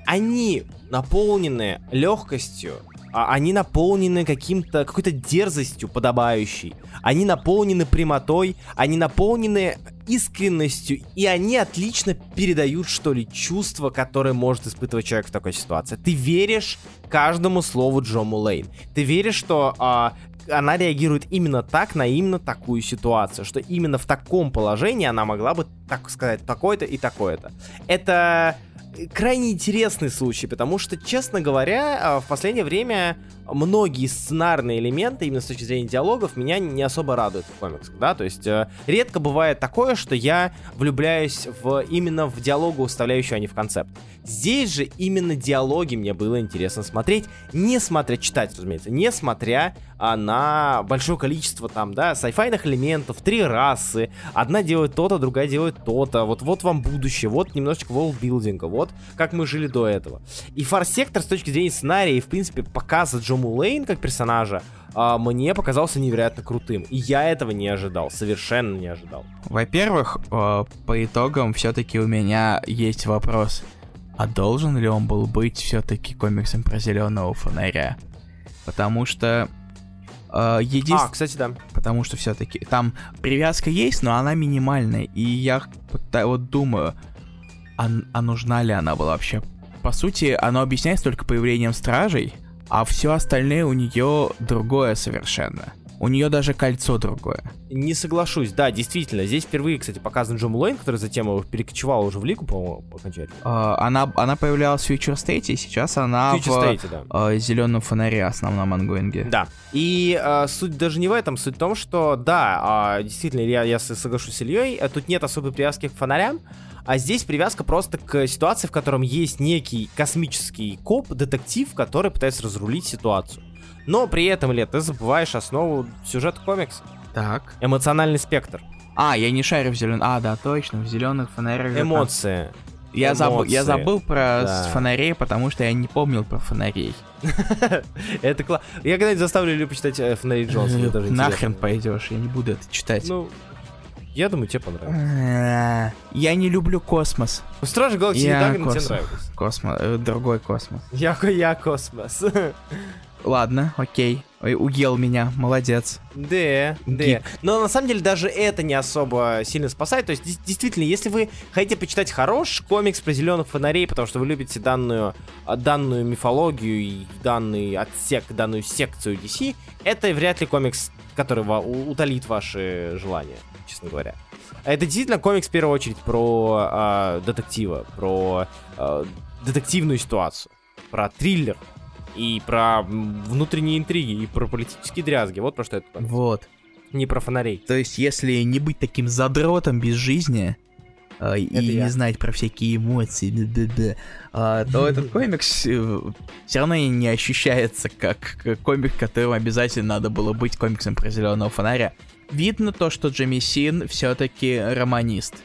они наполнены легкостью, а они наполнены каким-то какой-то дерзостью подобающей, они наполнены прямотой, они наполнены искренностью, и они отлично передают, что ли, чувство, которое может испытывать человек в такой ситуации. Ты веришь каждому слову Джо Мулейн. Ты веришь, что а, она реагирует именно так на именно такую ситуацию, что именно в таком положении она могла бы, так сказать, такое-то и такое-то. Это крайне интересный случай, потому что, честно говоря, а, в последнее время многие сценарные элементы, именно с точки зрения диалогов, меня не особо радуют в комиксах, да, то есть э, редко бывает такое, что я влюбляюсь в именно в диалогу, вставляющую они в концепт. Здесь же именно диалоги мне было интересно смотреть, не смотря, читать, разумеется, не смотря а, на большое количество там, да, сайфайных элементов, три расы, одна делает то-то, другая делает то-то, вот, вот вам будущее, вот немножечко воллбилдинга, вот как мы жили до этого. И Фарсектор с точки зрения сценария и, в принципе, показа Джо Мулейн как персонажа, а, мне показался невероятно крутым. И я этого не ожидал, совершенно не ожидал. Во-первых, э, по итогам все-таки у меня есть вопрос. А должен ли он был быть все-таки комиксом про зеленого фонаря? Потому что Uh, един... А, кстати, да. Потому что все-таки там привязка есть, но она минимальная. И я вот думаю, а, а нужна ли она была вообще? По сути, оно объясняется только появлением стражей, а все остальное у нее другое совершенно. У нее даже кольцо другое. Не соглашусь, да, действительно. Здесь впервые, кстати, показан Джо Мулейн, который затем перекочевал уже в лигу, по-моему, окончательно. Uh, она, она появлялась в Future State, и сейчас она Future в State, да. uh, зеленом фонаре основном ангоинге. Да. И uh, суть даже не в этом, суть в том, что да, uh, действительно, я, я соглашусь с Ильей, тут нет особой привязки к фонарям, а здесь привязка просто к ситуации, в котором есть некий космический коп, детектив, который пытается разрулить ситуацию. Но при этом, Лет, ты забываешь основу сюжета комикса. Так. Эмоциональный спектр. А, я не шарю в зеленых. А, да, точно, в зеленых фонарях. Эмоции. Я, забыл, я забыл про да. фонарей, потому что я не помнил про фонарей. *laughs* Это классно. Я когда-нибудь заставлю Илью почитать э, фонари Джонса. Нахрен пойдешь, я не буду это читать. Ну, я думаю, тебе понравится. Я не люблю космос. Стражи Галактики тебе нравится. Космос, э, другой космос. Я, я космос. Ладно, окей. Ой, уел меня, молодец. Да, да. Но на самом деле даже это не особо сильно спасает. То есть, действительно, если вы хотите почитать хороший комикс про зеленых фонарей, потому что вы любите данную, а, данную мифологию и данный отсек, данную секцию DC, это вряд ли комикс, который утолит ваши желания честно говоря. Это действительно комикс в первую очередь про э, детектива, про э, детективную ситуацию, про триллер и про внутренние интриги, и про политические дрязги. Вот про что это комикс. Вот. Не про фонарей. То есть, если не быть таким задротом без жизни, э, и не знать про всякие эмоции, а, то этот комикс э, все равно не ощущается как комик, которым обязательно надо было быть комиксом про зеленого фонаря видно то, что Джимми Син все-таки романист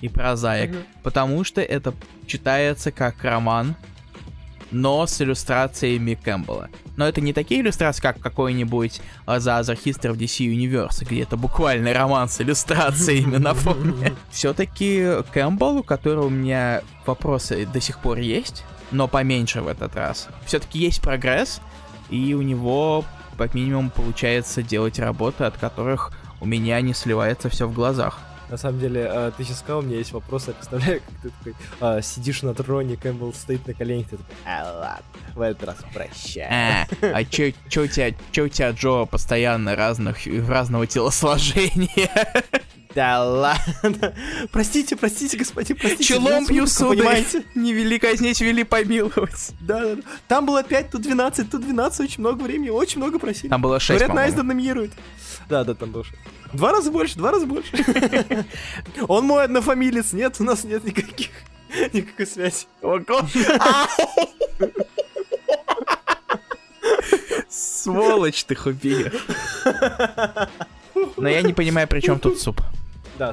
и прозаик, mm-hmm. потому что это читается как роман, но с иллюстрациями Кэмпбелла. Но это не такие иллюстрации, как какой-нибудь The Other History of DC Universe, где это буквально роман с иллюстрациями на фоне. *laughs* Все-таки Кэмпбелл, у которого у меня вопросы до сих пор есть, но поменьше в этот раз. Все-таки есть прогресс, и у него, как минимум, получается делать работы, от которых у меня не сливается все в глазах. На самом деле, э, ты сейчас сказал, у меня есть вопрос, я представляю, как ты такой э, сидишь на троне, Кэмпбелл стоит на коленях, ты такой, а, ладно, в этот раз прощай. А, а чё, чё у тебя, чё у тебя, Джо, постоянно разных, разного телосложения? Да ладно. Простите, простите, господин, простите. Челом бью, сударь. понимаете? *laughs* Не вели казнить, вели помиловать. Да, да, да. Там было 5, тут 12, тут 12, очень много времени, очень много просили. Там было 6, Говорят. Найзда номинирует. Да, да, там было 6. Два раза больше, два раза больше. *laughs* Он мой однофамилец, нет, у нас нет никаких, никакой связи. *laughs* Сволочь ты, Хубир. Но я не понимаю, при чем тут суп. Да,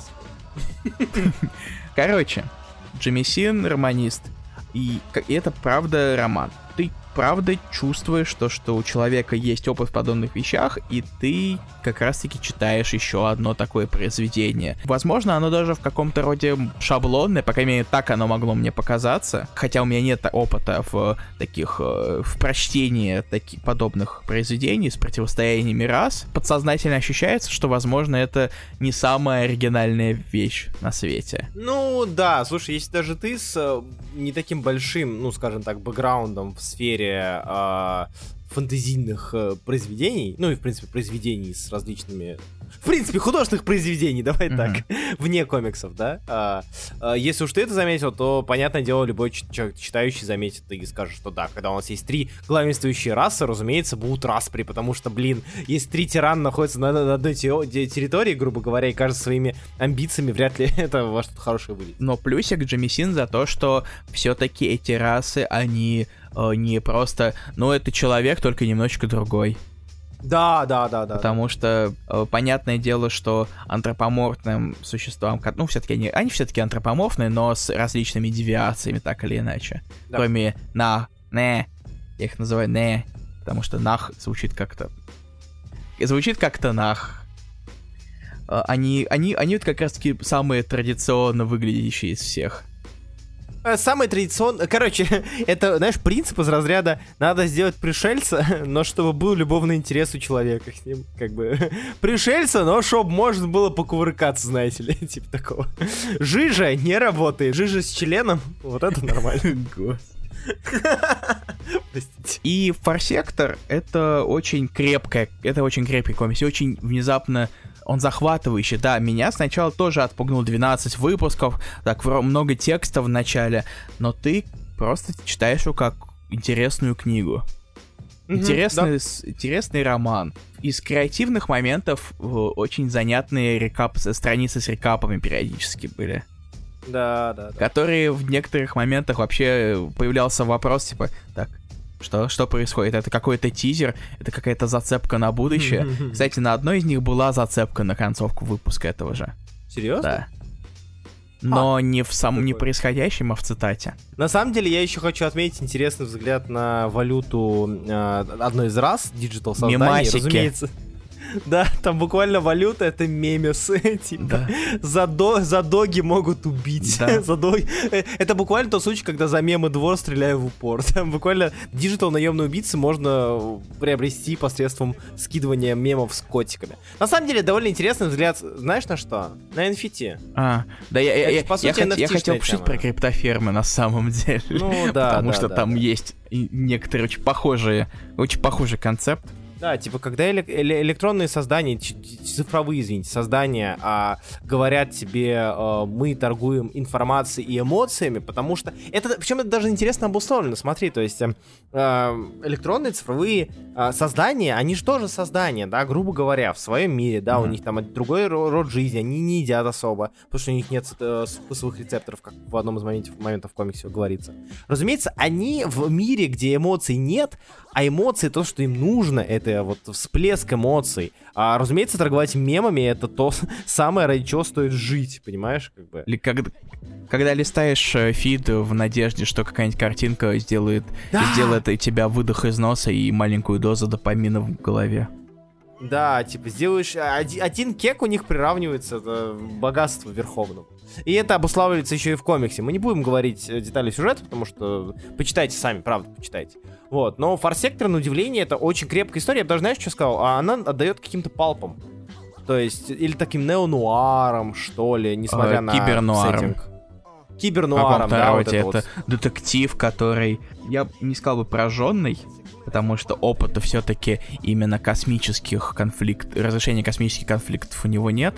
Короче, Джимми Син романист. И это правда роман. Правда чувствуешь то, что у человека есть опыт в подобных вещах, и ты как раз-таки читаешь еще одно такое произведение. Возможно, оно даже в каком-то роде шаблонное, по крайней мере, так оно могло мне показаться. Хотя у меня нет опыта в таких, э, в прочтении таких подобных произведений с противостояниями рас. Подсознательно ощущается, что, возможно, это не самая оригинальная вещь на свете. Ну да, слушай, если даже ты с э, не таким большим, ну скажем так, бэкграундом в сфере э, фэнтезийных э, произведений, ну и в принципе произведений с различными, в принципе художественных произведений, давай Мгм. так, *laughs* вне комиксов, да. А, а, если уж ты это заметил, то понятное дело любой человек читающий заметит и скажет, что да, когда у нас есть три главенствующие расы, разумеется, будут распри, потому что, блин, если три тирана находятся на, на одной те- те- территории, грубо говоря, и кажется своими амбициями, вряд ли *laughs* это во что-то хорошее выйдет. Но плюсик Джамисин за то, что все-таки эти расы, они не просто, ну это человек, только немножечко другой. Да, да, да, да. Потому что э, понятное дело, что антропоморфным существам, ну все-таки они, они все-таки антропоморфные, но с различными девиациями, так или иначе. Да. Кроме на, не, я их называю не, потому что нах звучит как-то, звучит как-то нах. Э, Они, они, они вот как раз-таки самые традиционно выглядящие из всех. Э, Самый традиционный... Короче, *laughs* это, знаешь, принцип из разряда надо сделать пришельца, *laughs* но чтобы был любовный интерес у человека с ним. Как бы *laughs* пришельца, но чтобы можно было покувыркаться, знаете ли, типа такого. Жижа не работает. Жижа с членом, вот это нормально. Простите. И Форсектор это очень крепкая, это очень крепкий комикс, и очень внезапно он захватывающий, да, меня сначала тоже отпугнул 12 выпусков, так много текста в начале, но ты просто читаешь его как интересную книгу. Мгм, Интересный, с- интересный роман. Из креативных моментов э, очень занятные рекап, страницы с рекапами периодически были. Да, да, да. Которые в некоторых моментах вообще появлялся вопрос, типа, так, что, что происходит? Это какой-то тизер, это какая-то зацепка на будущее. *laughs* Кстати, на одной из них была зацепка на концовку выпуска этого же. Серьезно? Да. Но не в самом не происходящем, а в цитате. На самом деле, я еще хочу отметить интересный взгляд на валюту э, одной из раз, digital созданий, Мемасики. разумеется. *laughs* Да, там буквально валюта это мемесы, *laughs* типа Да. за, до, за доги могут убить. Да. *laughs* за доги. Э, Это буквально тот случай, когда за мемы двор стреляет в упор. Там буквально digital наемные убийцы можно приобрести посредством скидывания мемов с котиками. На самом деле, довольно интересный взгляд, знаешь на что? На NFT. А, да, я, я, Это, я, по я сути, я NFT-шная хотел пошутить про криптофермы на самом деле. Ну да, Потому да, что да, там да. есть некоторые очень похожие, очень похожий концепт. Да, типа, когда эле- эле- электронные создания, цифровые, извините, создания а, говорят тебе, а, мы торгуем информацией и эмоциями, потому что это, причем это даже интересно обусловлено, смотри, то есть эм, электронные цифровые а, создания, они же тоже создания, да, грубо говоря, в своем мире, да, у Мгм. них там другой ро- род жизни, они не едят особо, потому что у них нет э, вкусовых рецепторов, как в одном из моментов, моментов в комиксе говорится. Разумеется, они в мире, где эмоций нет, а эмоции, то, что им нужно, это вот всплеск эмоций. А, разумеется, торговать мемами это то самое, ради чего стоит жить, понимаешь, как бы. Или когда, когда листаешь э, фид в надежде, что какая-нибудь картинка сделает, Да! сделает и тебя выдох из носа и маленькую дозу допамина в голове. Да, типа, сделаешь... Один, один кек у них приравнивается э, богатству верховному. И это обуславливается еще и в комиксе. Мы не будем говорить э, детали сюжета, потому что почитайте сами, правда, почитайте. Вот, но Форсектор, на удивление, это очень крепкая история. Я бы даже, знаешь, что сказал? А она отдает каким-то палпам. То есть, или таким неонуаром, что ли, несмотря Э, на кибернуаром. сеттинг. Кибернуаром, да, вот это, это вот. детектив, который, я не сказал бы пораженный, потому что опыта все-таки именно космических конфликтов, разрешения космических конфликтов у него нет.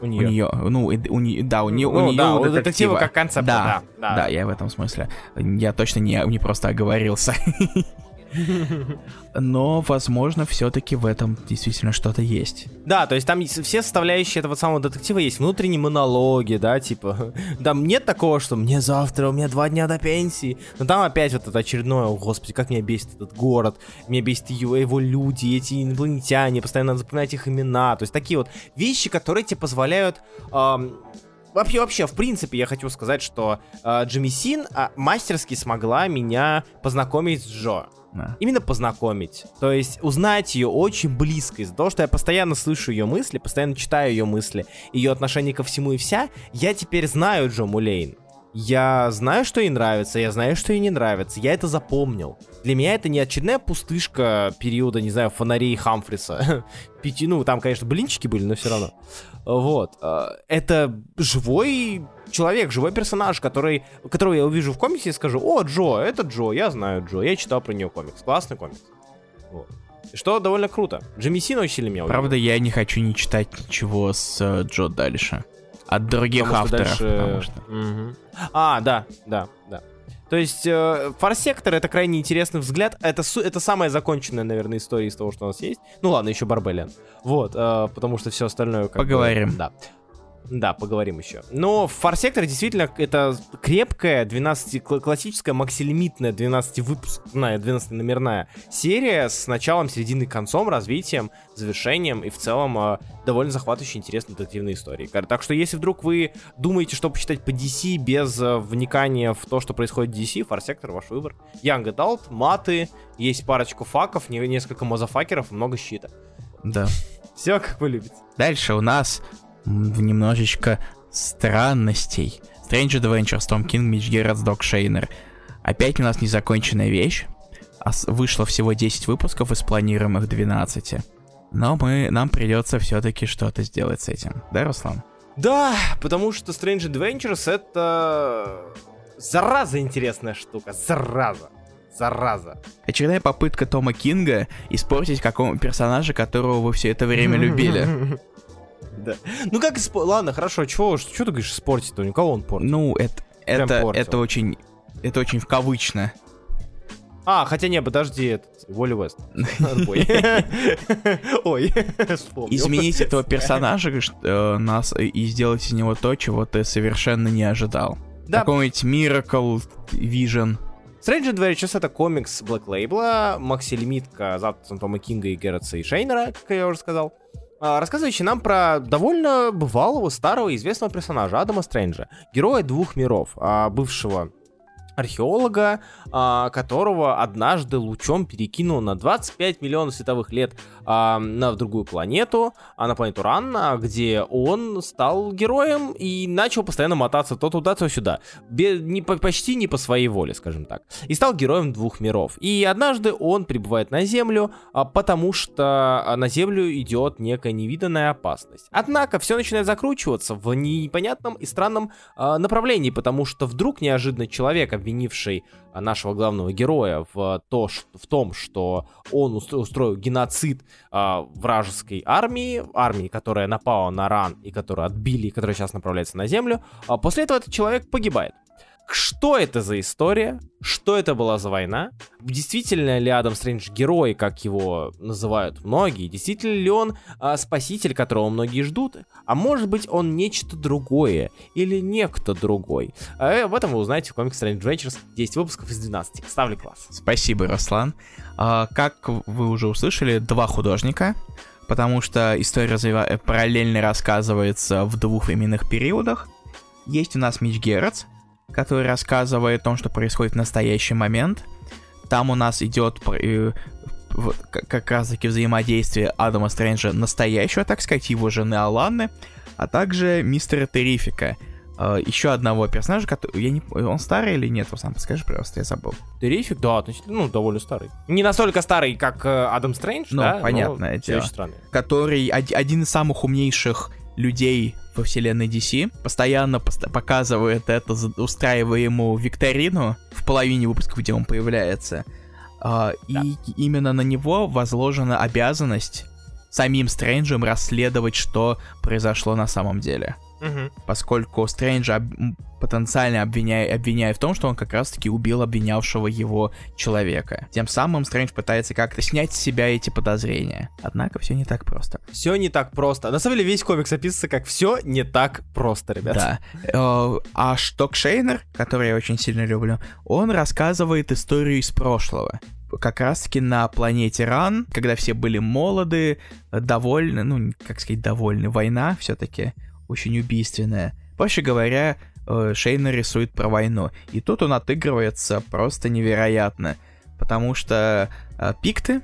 у У нее. нее, ну, и- у нее, да, у нее, Ну у нее да, у детектива как концепта, да, да, да. да, я в этом смысле. Я точно не, не просто оговорился. *laughs* Но, возможно, все-таки в этом действительно что-то есть. Да, то есть там все составляющие этого самого детектива есть. Внутренние монологи, да, типа. *laughs* Там нет такого, что мне завтра, у меня два дня до пенсии. Но там опять вот это очередное, о господи, как меня бесит этот город, меня бесит его, его люди, эти инопланетяне, постоянно надо запоминать их имена. То есть такие вот вещи, которые тебе позволяют... ам, Вообще, вообще, в принципе, я хочу сказать, что э, Джимми Син а, мастерски смогла меня познакомить с Джо. Да. Именно познакомить. То есть узнать ее очень близко. Из-за того, что я постоянно слышу ее мысли, постоянно читаю ее мысли, ее отношение ко всему и вся, я теперь знаю Джо Мулейн. Я знаю, что ей нравится, я знаю, что ей не нравится. Я это запомнил. Для меня это не очередная пустышка периода, не знаю, фонарей Хамфриса. *laughs* Пяти, ну, там, конечно, блинчики были, но все равно. Вот. э, Это живой человек, живой персонаж, который, которого я увижу в комиксе и скажу, о, Джо, это Джо, я знаю Джо, я читал про нее комикс. Классный комикс. Вот. Что довольно круто. Джимми Син очень сильно меня удивил. Правда, я не хочу не читать ничего с э, Джо дальше. От других Потому что авторов, дальше- потому что... Мгм. А, да, да, да. То есть э, Фарсектор это крайне интересный взгляд. Это, это самая законченная, наверное, история из того, что у нас есть. Ну ладно, еще Барбелиан. Вот, э, потому что все остальное как бы- Поговорим. да. Да, поговорим еще. Но Фарсектор действительно это крепкая 12 кла- классическая максилимитная 12 выпускная 12 номерная серия с началом, серединой, концом, развитием, завершением и в целом э, довольно захватывающей интересной детективной истории. Так что если вдруг вы думаете, что почитать по DC без э, вникания в то, что происходит в DC, Фарсектор ваш выбор. Young Adult, маты, есть парочку факов, не- несколько мозафакеров, много щита. Да. *laughs* Все как вы любите. Дальше у нас м, немножечко странностей. Strange Adventures, Том Кинг, Мич Герритс, Док Шейнер. Опять у нас незаконченная вещь. А вышло всего 10 выпусков из планируемых 12. Но мы, нам придется все-таки что-то сделать с этим. Да, Руслан? Да, потому что Strange Adventures это зараза интересная штука, зараза, зараза. Очередная попытка Тома Кинга испортить какого персонажа, которого вы все это время любили. *laughs* Да. Ну как испо- Ладно, хорошо, чего, что ты говоришь испортить-то? Никого он портит. Ну, это, это, это очень... Это очень в кавычно. А, хотя не, подожди, этот, Уолли Вест. Отбой. *laughs* Ой. Изменить этого персонажа э, нас э, и сделать из него то, чего ты совершенно не ожидал. Да. Какой-нибудь Miracle Vision. Strange Adventures это комикс Black Label, максилимитка за авторством Тома Кинга и Герретса и Шейнера, как я уже сказал, рассказывающий нам про довольно бывалого, старого, известного персонажа Адама Стрэнджа, героя двух миров, а, бывшего археолога, а, которого однажды лучом перекинул на 25 миллионов световых лет а, на другую планету, а на планету Ран, а, где он стал героем и начал постоянно мотаться то туда, то сюда. Бе- не по- почти не по своей воле, скажем так. И стал героем двух миров. И однажды он прибывает на Землю, а, потому что а, на Землю идет некая невиданная опасность. Однако все начинает закручиваться в непонятном и странном а, направлении, потому что вдруг неожиданно человек, обвинивший а, нашего главного героя в, то, ш- в том, что он устро- устроил геноцид а, вражеской армии, армии, которая напала на Ран и которую отбили, и которая сейчас направляется на Землю, а после этого этот человек погибает. Что это за история? Что это была за война? Действительно ли Адам Стрэндж герой, как его называют многие? Действительно ли он а, спаситель, которого многие ждут? А может быть он нечто другое? Или некто другой? А, э, об этом вы узнаете в комиксе Strange Adventures 10 выпусков из 12. Ставлю класс. Спасибо, Руслан. А, как вы уже услышали, два художника, потому что история развива- э, параллельно рассказывается в двух временных периодах. Есть у нас Мич Герц, который рассказывает о том, что происходит в настоящий момент. Там у нас идет э, как раз таки взаимодействие Адама Стрэнджа настоящего, так сказать, его жены Аланы, а также мистера Террифика, э, еще одного персонажа, который... Я не... Он старый или нет? Сам подскажи, пожалуйста, я забыл. Террифик, да, относительно, ну, довольно старый. Не настолько старый, как э, Адам Стрэндж, Ну, да, понятное но дело. очень странный. Который од- один из самых умнейших людей во вселенной DC, постоянно пост- показывает это, устраивая ему викторину в половине выпусков, где он появляется. А, Да. И именно на него возложена обязанность самим Стрэнджем расследовать, что произошло на самом деле. Поскольку Стрэнджа об- потенциально обвиняя, обвиняя в том, что он как раз-таки убил обвинявшего его человека. Тем самым Стрэндж пытается как-то снять с себя эти подозрения. Однако все не так просто. Все не так просто. На самом деле весь комикс описывается как все не так просто, ребят. Да. Э, А Шток Шейнер, который я очень сильно люблю, он рассказывает историю из прошлого. Как раз-таки на планете Ран, когда все были молоды, довольны, ну, как сказать, довольны. Война все-таки очень убийственная. Проще говоря, э, Шейнер рисует про войну. И тут он отыгрывается просто невероятно. Потому что э, пикты,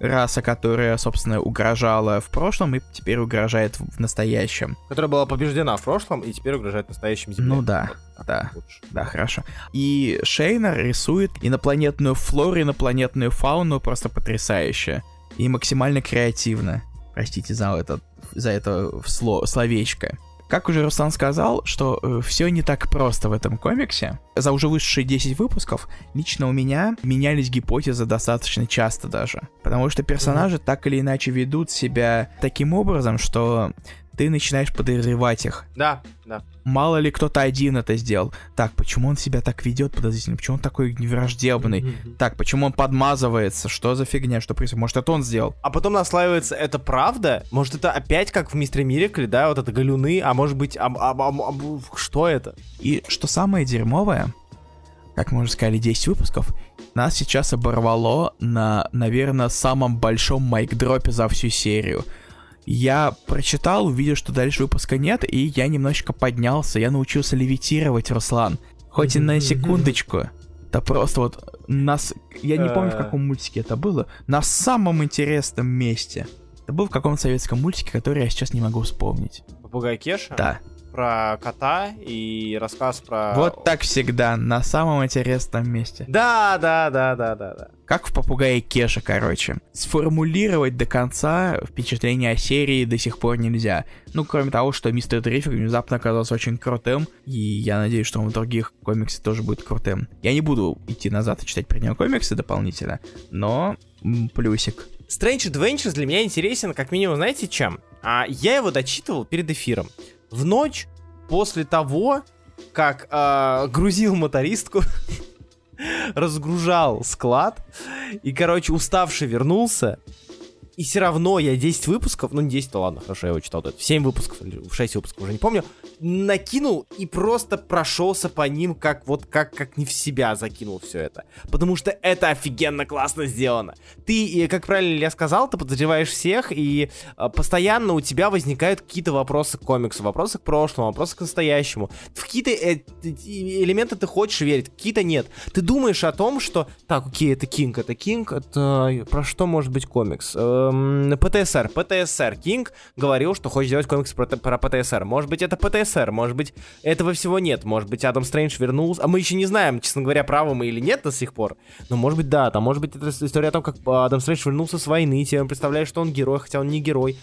раса, которая, собственно, угрожала в прошлом и теперь угрожает в настоящем. Которая была побеждена в прошлом и теперь угрожает настоящим земле. Ну да, Вот да. лучше. Да, хорошо. И Шейнер рисует инопланетную флору, инопланетную фауну просто потрясающе. И максимально креативно. Простите за это, за это сло- словечко. Как уже Руслан сказал, что все не так просто в этом комиксе. За уже вышедшие 10 выпусков лично у меня менялись гипотезы достаточно часто даже. Потому что персонажи так или иначе ведут себя таким образом, что ты начинаешь подозревать их Да, да. мало ли кто-то один это сделал. Так, почему он себя так ведет подозрительно? Почему он такой невраждебный? Мгм. Так, почему он подмазывается? Что за фигня? Что происходит? Может, это он сделал? А потом наслаивается, это правда? Может, это опять как в Мистере Мирикле, да, вот это галюны, а может быть, ам- ам- ам- ам- что это? И что самое дерьмовое, как мы уже сказали, 10 выпусков, нас сейчас оборвало на, наверное, самом большом майк-дропе за всю серию. Я прочитал, увидел, что дальше выпуска нет, и я немножечко поднялся, я научился левитировать, Руслан. Хоть и на секундочку. Да просто вот нас... Я не помню, в каком мультике это было. На самом интересном месте. Это был в каком-то советском мультике, который я сейчас не могу вспомнить. Попугай Кеша? Да. Про кота и рассказ про... Вот так всегда, на самом интересном месте. Да, да, да, да, да, да. Как в попугае Кеша, короче. Сформулировать до конца впечатление о серии до сих пор нельзя. Ну, кроме того, что мистер Дрифер внезапно оказался очень крутым, и я надеюсь, что он в других комиксах тоже будет крутым. Я не буду идти назад и читать про него комиксы дополнительно, но плюсик. Strange Adventures для меня интересен, как минимум, знаете, чем? А, я его дочитывал перед эфиром. В ночь после того, как а, грузил мотористку, *laughs* разгружал склад, и, короче, уставший вернулся, и все равно я 10 выпусков, ну не 10, то ладно, хорошо, я его читал, в 7 выпусков, или в 6 выпусков, уже не помню, накинул и просто прошелся по ним, как вот, как, как не в себя закинул все это. Потому что это офигенно классно сделано. Ты, как правильно я сказал, ты подозреваешь всех, и а, постоянно у тебя возникают какие-то вопросы к комиксу, вопросы к прошлому, вопросы к настоящему. В какие-то э, э, элементы ты хочешь верить, какие-то нет. Ты думаешь о том, что, так, окей, это Кинг, это Кинг, это про что может быть комикс? Эм, ПТСР, ПТСР. Кинг говорил, что хочет сделать комикс про, про ПТСР. Может быть, это ПТСР, может быть, этого всего нет. Может быть, Адам Стрэндж вернулся. А мы еще не знаем, честно говоря, правы мы или нет до сих пор. Но может быть, да, там может быть это история о том, как Адам Стрэндж вернулся с войны, и тебе представляешь, что он герой, хотя он не герой.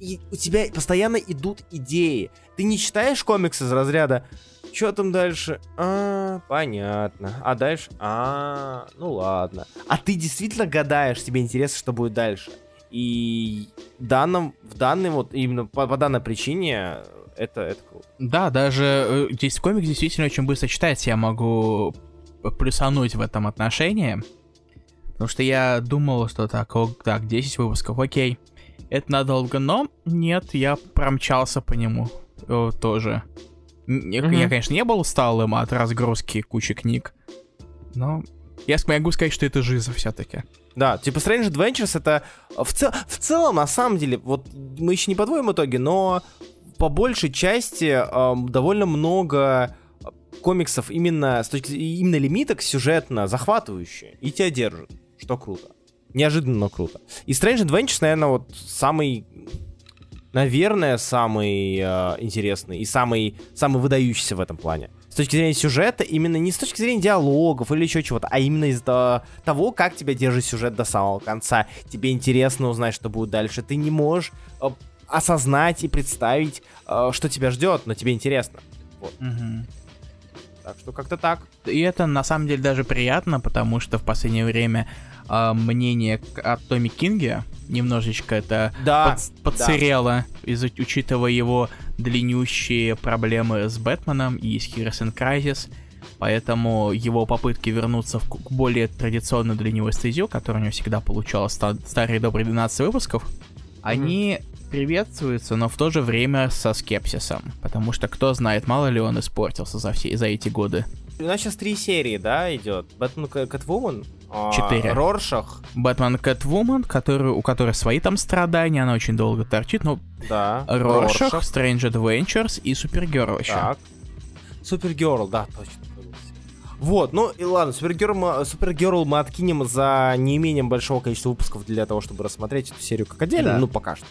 И у тебя постоянно идут идеи. Ты не читаешь комиксы из разряда что там дальше? А, понятно. А дальше? А, ну ладно. А ты действительно гадаешь, тебе интересно, что будет дальше. И данном, в данной вот, именно по, по данной причине, это, это круто. Да, даже э, здесь комикс действительно очень быстро читается, я могу плюсануть в этом отношении. Потому что я думал, что так, о, так, 10 выпусков, окей. Это надолго, но нет, я промчался по нему о, тоже. Н- Я, конечно, не был усталым от разгрузки кучи книг, но я могу сказать, что это жиза все-таки. Да, типа Strange Adventures это в, цел- в целом, на самом деле, вот мы еще не подводим итоги, но по большей части эм, довольно много э, комиксов именно с точки именно лимиток сюжетно захватывающие и тебя держат, что круто. Неожиданно, но круто. И Strange Adventures, наверное, вот самый наверное, самый э, интересный и самый, самый выдающийся в этом плане. С точки зрения сюжета, именно не с точки зрения диалогов или еще чего-то, а именно из-за того, как тебя держит сюжет до самого конца. Тебе интересно узнать, что будет дальше. Ты не можешь э, осознать и представить, э, что тебя ждет, но тебе интересно. Вот. Мгм. Так что как-то так. И это на самом деле даже приятно, потому что в последнее время а, мнение о Томми Кинге немножечко это Да, подс- подсырело, из- учитывая его длиннющие проблемы с Бэтменом и с Heroes in Crisis. Поэтому его попытки вернуться в к более традиционную для него стезю, которая у него всегда получалась ста- старые добрые 12 выпусков, они приветствуются, но в то же время со скепсисом. Потому что кто знает, мало ли он испортился за, все, за эти годы. У нас сейчас три серии, да, идет. Бэтмен Кэ- Кэтвумен, а, Четыре. Роршах, Бэтмен Кэтвумен, который, у которой свои там страдания, она очень долго торчит, но да. Роршах, Strange Adventures и Супергерл еще. Так. Супергерл, да, точно. Вот, ну и ладно, Супергерл мы, Супергерл мы откинем за неимением большого количества выпусков для того, чтобы рассмотреть эту серию как отдельно, Да. ну пока что.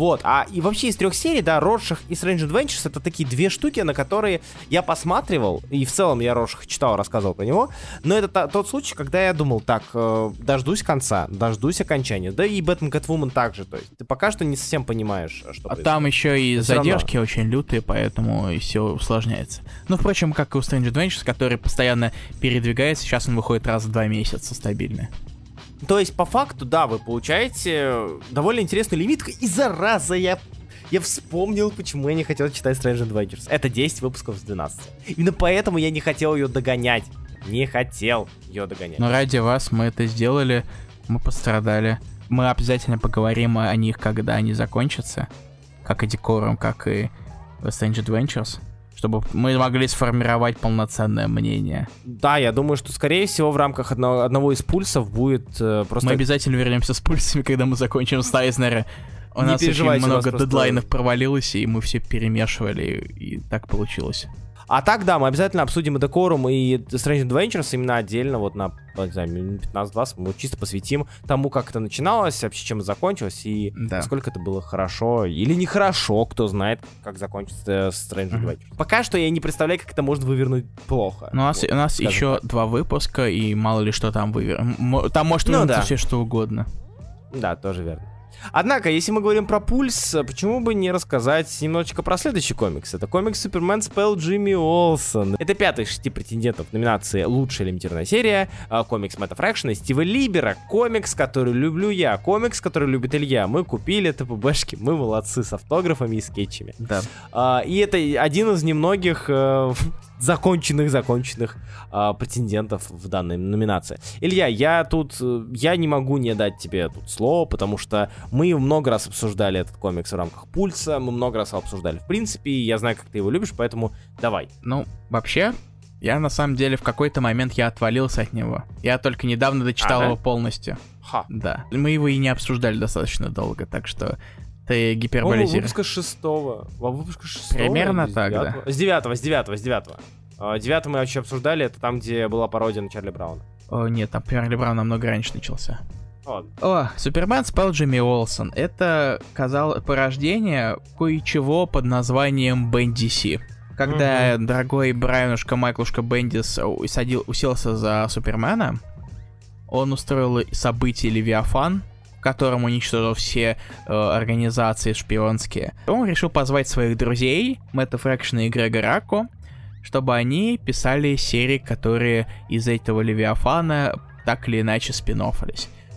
Вот, а и вообще из трех серий, да, Роршах и Strange Adventures это такие две штуки, на которые я посматривал, и в целом я Роршах читал, рассказывал про него, но это та- тот случай, когда я думал, так, э, дождусь конца, дождусь окончания, да и Бэтмен Кэтвумен также, то есть ты пока что не совсем понимаешь, что А происходит. там еще и Но всё равно. задержки очень лютые, поэтому и все усложняется. Ну, впрочем, как и у Strange Adventures, который постоянно передвигается, сейчас он выходит раз в два месяца стабильно. То есть, по факту, да, вы получаете довольно интересный лимит. И зараза, я, я вспомнил, почему я не хотел читать Strange Adventures. Это 10 выпусков с 12. Именно поэтому я не хотел ее догонять. Не хотел ее догонять. Но ради вас мы это сделали, мы пострадали. Мы обязательно поговорим о них, когда они закончатся. Как и Декорум, как и Strange Adventures. Чтобы мы могли сформировать полноценное мнение. Да, я думаю, что, скорее всего, в рамках одного, одного из пульсов будет э, просто... Мы обязательно вернемся с пульсами, *laughs* когда мы закончим с Тайзнера. У Не нас очень много просто- дедлайнов провалилось, и мы все перемешивали, и так получилось. А так, да, мы обязательно обсудим и Декорум, и Strange Adventures именно отдельно, вот на, не знаю, минут 15-20, мы чисто посвятим тому, как это начиналось, вообще чем это закончилось, и Да. насколько это было хорошо или нехорошо, кто знает, как закончится Strange. Adventures. Пока что я не представляю, как это может вывернуть плохо. Ну, у нас, Вот, у нас еще так. два выпуска, и мало ли что там вывер... м- Там может Ну вывернуться да. все что угодно. Да, тоже верно. Однако, если мы говорим про пульс, почему бы не рассказать немножечко про следующий комикс? Это комикс Супермен Спелл Джимми Олсон. Это пятый из шести претендентов в номинации «Лучшая лимитированная серия», а, комикс Мэтта Фрэкшена Стива Либера, комикс, который люблю я, комикс, который любит Илья. Мы купили ТПБшки, мы молодцы, с автографами и скетчами. Да. А, и это один из немногих *laughs* э, законченных-законченных а, претендентов в данной номинации. Илья, я тут, э, я не могу не дать тебе тут слово, потому что мы много раз обсуждали этот комикс в рамках Пульса, мы много раз его обсуждали в принципе, и я знаю, как ты его любишь, поэтому давай. Ну, вообще, я на самом деле в какой-то момент я отвалился от него. Я только недавно дочитал А, да? его полностью. Ха. Да. Мы его и не обсуждали достаточно долго, так что ты По-моему, гиперболизируешь. выпуска шестого. Во выпуска шестого? Примерно так, да. С девятого, с девятого, с девятого. А, Девятый мы вообще обсуждали, это там, где была пародия на Чарли Брауна. О, нет, там Перли Браун намного раньше начался. Ладно. О, Супермен спел Джимми Олсон. Это, казалось, порождение кое-чего под названием Бенди Си. Когда дорогой Брайанушка Майклушка Бендис садил, уселся за Супермена, он устроил событие Левиафан, в котором уничтожил все э, организации шпионские. Он решил позвать своих друзей, Мэтта Фрэкшена и Грега Рако, чтобы они писали серии, которые из этого Левиафана так или иначе спин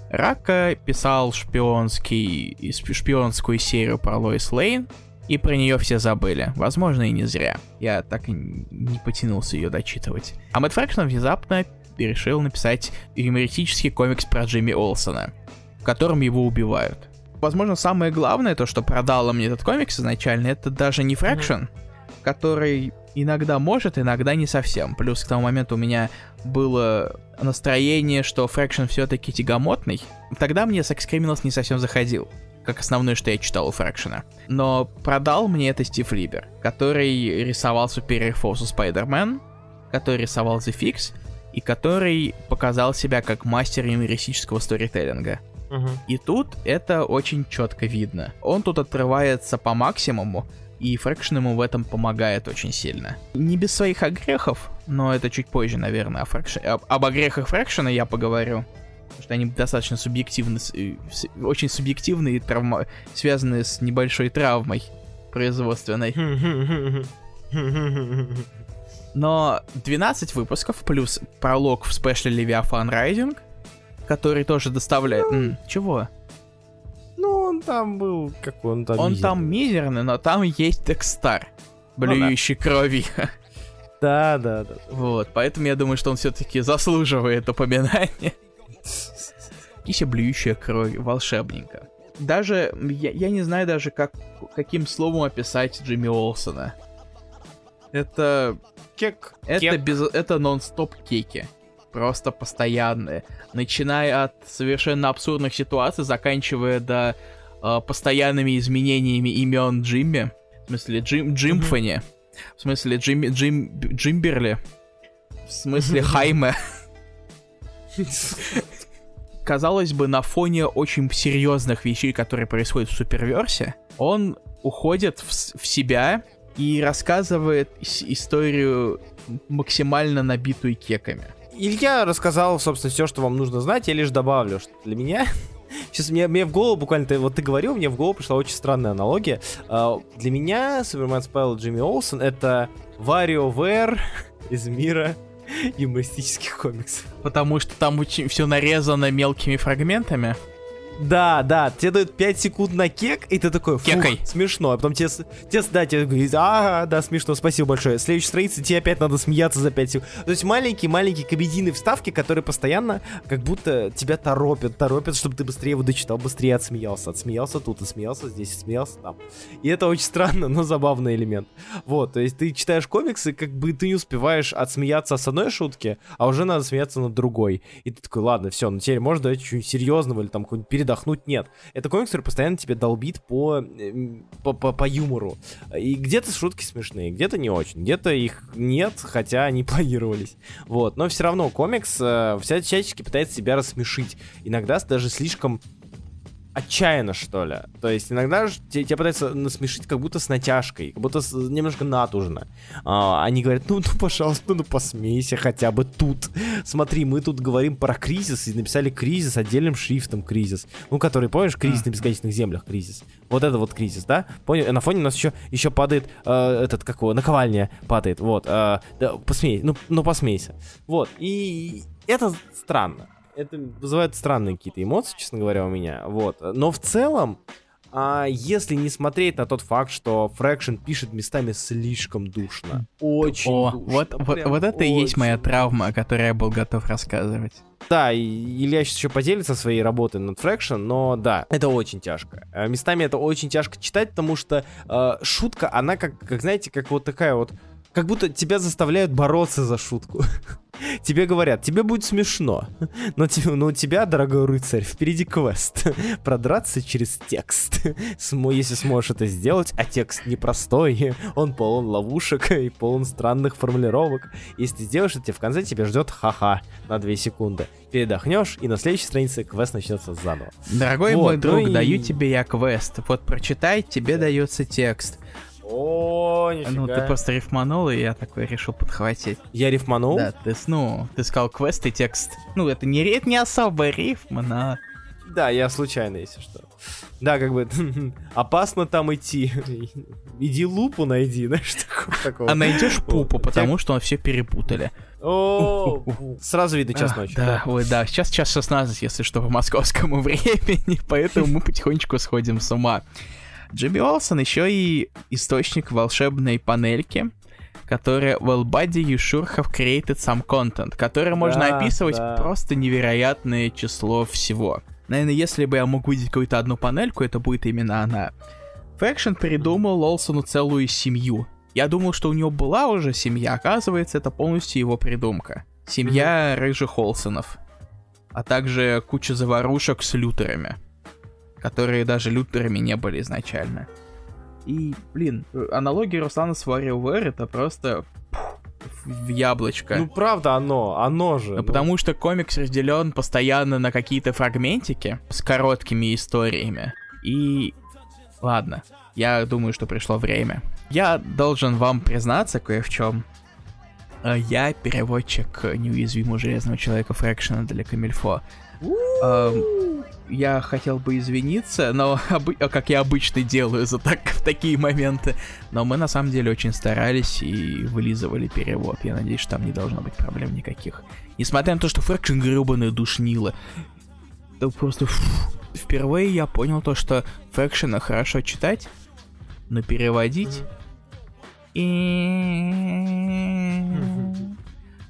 Рака писал шпионский, шпионскую серию про Лоис Лейн, и про нее все забыли. Возможно, и не зря. Я так и не потянулся ее дочитывать. А Мэтт Фрэкшн внезапно решил написать юмористический комикс про Джимми Олсона, в котором его убивают. Возможно, самое главное, то, что продало мне этот комикс изначально, это даже не Фрэкшн, который иногда может, иногда не совсем. Плюс к тому моменту у меня было настроение, что Фрэкшн все-таки тягомотный. Тогда мне Sex Criminals не совсем заходил как основное, что я читал у Фрэкшена. Но продал мне это Стив Либер, который рисовал Superior Foes of Spider-Man, который рисовал The Fix, и который показал себя как мастер юмористического сторителлинга. Мгм. И тут это очень четко видно. Он тут отрывается по максимуму, и Фрэкшн ему в этом помогает очень сильно. Не без своих огрехов, но это чуть позже, наверное, о Фрэкшн- об, об огрехах Фрэкшена я поговорю. Потому что они достаточно субъективны, э, очень субъективные, и травма, связанные с небольшой травмой производственной. *laughs* Но 12 выпусков плюс пролог в спешле Левиафан Райдинг, который тоже доставляет... М, чего? Ну, он там был, как он там... Он мизерный. там мизерный, но там есть Декстар, Ну да. блюющий крови. Да, да, да. Вот, поэтому я думаю, что он все-таки заслуживает упоминания. Кися блюющая кровь, волшебненько. Даже, я, я не знаю даже, как, каким словом описать Джимми Олсона. Это, Кек. это, кек. без, это нон-стоп кейки. Просто постоянные. Начиная от совершенно абсурдных ситуаций, заканчивая до э, постоянными изменениями имен Джимми. В смысле, Джим, Джимфани. В смысле, Джимми, Джим, Джимберли. В смысле, Хайме. *laughs* Казалось бы, на фоне очень серьезных вещей, которые происходят в Суперверсе, он уходит в, в себя и рассказывает ис- историю максимально набитую кеками. Илья рассказал, собственно, все, что вам нужно знать. Я лишь добавлю, что для меня... *laughs* Сейчас мне, мне в голову буквально, ты, вот ты говорил, мне в голову пришла очень странная аналогия. А, для меня Супермен Спайл Джимми Олсен это WarioWare *laughs* из мира юмористических комиксов. Потому что там очень все нарезано мелкими фрагментами. Да, да, тебе дают 5 секунд на кек, и ты такой, фух, Кекай. смешно. А потом тебе, тебе, да, тебе говорит, ага, да, смешно, спасибо большое. Следующая страница, тебе опять надо смеяться за 5 секунд. То есть маленькие-маленькие комедийные вставки, которые постоянно как будто тебя торопят, торопят, чтобы ты быстрее его дочитал, быстрее отсмеялся. Отсмеялся тут, и смеялся здесь, и смеялся там. И это очень странно, но забавный элемент. Вот, то есть ты читаешь комиксы, как бы ты не успеваешь отсмеяться с одной шутки, а уже надо смеяться над другой. И ты такой, ладно, все, ну теперь можно давать чуть серьезного или там какой-нибудь передохнуть. Нет. Это комикс, который постоянно тебя долбит по, эм, по, по, по юмору. И где-то шутки смешные, где-то не очень. Где-то их нет, хотя они *laughs* планировались. Вот. Но все равно комикс э, вся всячески пытается себя рассмешить. Иногда даже слишком отчаянно, что ли. То есть иногда ж те- тебя пытаются насмешить как будто с натяжкой, как будто с- немножко натужно. А, они говорят, ну, ну, пожалуйста, ну, посмейся хотя бы тут. Смотри, мы тут говорим про кризис, и написали кризис отдельным шрифтом кризис. Ну, который, помнишь, кризис на бесконечных землях, кризис. Вот это вот кризис, да? Понял? На фоне у нас еще, еще падает э, этот, как его, наковальня падает, вот. э, да, посмей, ну, ну, посмейся. Вот, и это странно это вызывает странные какие-то эмоции, честно говоря, у меня. Вот. Но в целом, а, если не смотреть на тот факт, что Фрэкшн пишет местами слишком душно. Очень О, душно. вот, вот, вот это и есть моя травма, о которой я был готов рассказывать. Да, и Илья сейчас еще поделится своей работой над Фрэкшн, но да, это очень тяжко. Э, Местами это очень тяжко читать, потому что э, шутка, она как, как, знаете, как вот такая вот как будто тебя заставляют бороться за шутку. *laughs* Тебе говорят, тебе будет смешно, но, но у тебя, дорогой рыцарь, впереди квест. *laughs* Продраться через текст. *laughs* Смо- Если сможешь это сделать, а текст непростой, он полон ловушек и полон странных формулировок. Если ты сделаешь это, в конце тебя ждет ха-ха на 2 секунды. Передохнешь, и на следующей странице квест начнется заново. Дорогой Вот, мой ну друг, и- даю тебе я квест. Вот прочитай, тебе дается текст. О, Ну, ты просто рифманул, и я такой решил подхватить. Я рифманул? Да, ты, ну, ты сказал квест и текст. Ну, это не, это не особо рифма, но... Да, я случайно, если что. Да, как бы *laughs* опасно там идти. Иди лупу найди, *laughs* знаешь, такого. А найдешь пупу, потому что все перепутали. О, сразу видно час А, ночи. Да, ой, да, сейчас час 16, если что, по московскому *laughs* времени, поэтому мы потихонечку сходим с ума. Джимми Олсон еще и источник волшебной панельки, которая Well, buddy, you sure have created some content, которая можно Да, описывать да. просто невероятное число всего. Наверное, если бы я мог увидеть какую-то одну панельку, это будет именно она. Фрэкшн придумал Олсону целую семью. Я думал, что у него была уже семья, оказывается, это полностью его придумка. Семья рыжих Олсонов. А также куча заварушек с Лютерами. Которые даже Лютерами не были изначально. И, блин, аналогия Руслана с WarioWare это просто... в яблочко. Ну, правда, оно, оно же. Ну, ну. потому что комикс разделен постоянно на какие-то фрагментики с короткими историями. И ладно, я думаю, что пришло время. Я должен вам признаться кое в чем. Э, Я переводчик неуязвимого железного человека Фрэкшена для Камильфо. Я хотел бы извиниться, но *laughs* э, как я обычно делаю за так, в такие моменты. Но мы на самом деле очень старались и вылизывали перевод. Я надеюсь, что там не должно быть проблем никаких. Несмотря на то, что Фрэкшн гребаное душнило. Да просто фу. впервые я понял то, что Фрэкшена хорошо читать, но переводить... И...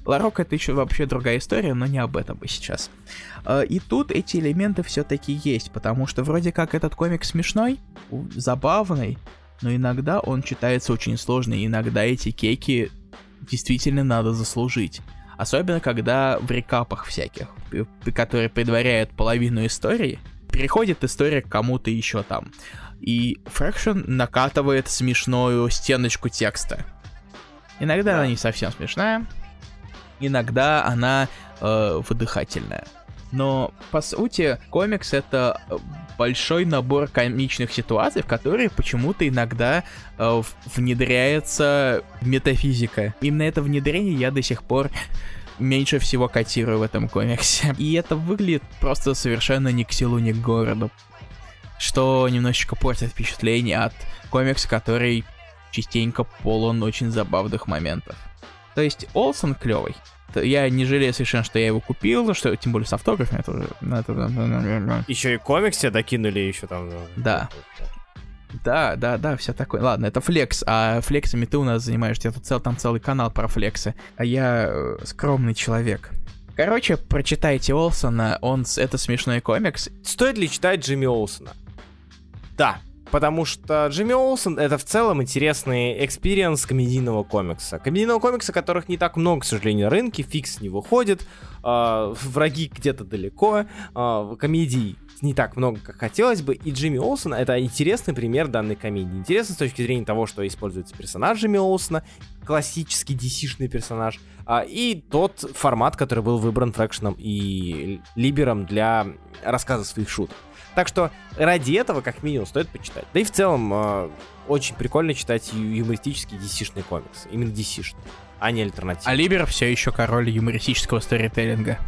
Ларок это еще вообще другая история, но не об этом бы сейчас. А, И тут эти элементы все-таки есть, потому что вроде как этот комик смешной, забавный, но иногда он читается очень сложно, и иногда эти кейки действительно надо заслужить. Особенно когда в рекапах всяких, п- которые предваряют половину истории, переходит история к кому-то еще там. И Фрэкшн накатывает смешную стеночку текста. Иногда она не совсем смешная, иногда она э, выдыхательная. Но, по сути, комикс это э, большой набор комичных ситуаций, в которые почему-то иногда э, внедряется метафизика. Именно это внедрение я до сих пор меньше всего котирую в этом комиксе. И это выглядит просто совершенно ни к селу, ни к городу. Что немножечко портит впечатление от комикса, который частенько полон очень забавных моментов. То есть Олсон клевый. Я не жалею совершенно, что я его купил, что тем более с автографами. Это уже... ну, это- Еще и комикс тебе докинули еще там. Да. Да, да, да, все такое. Ладно, это флекс, а флексами ты у нас занимаешься. Тут цел, там целый канал про флексы. А я э, скромный человек. Короче, прочитайте Олсона, он это смешной комикс. Стоит ли читать Джимми Олсона? Да, потому что Джимми Олсон это в целом интересный experience комедийного комикса. Комедийного комикса, которых не так много, к сожалению, на рынке, Fix не выходит, а, враги где-то далеко, а, комедий не так много, как хотелось бы, и Джимми Олсон это интересный пример данной комедии. Интересно с точки зрения того, что используется персонаж Джимми Олсона, классический DC-шный персонаж, а, и тот формат, который был выбран Фрэкшеном и Либером для рассказа своих шуток. Так что ради этого, как минимум, стоит почитать. Да и в целом, э, очень прикольно читать юмористический DC-шный комикс. Именно DC-шный, а не альтернативный. А Либер все еще король юмористического сторителлинга.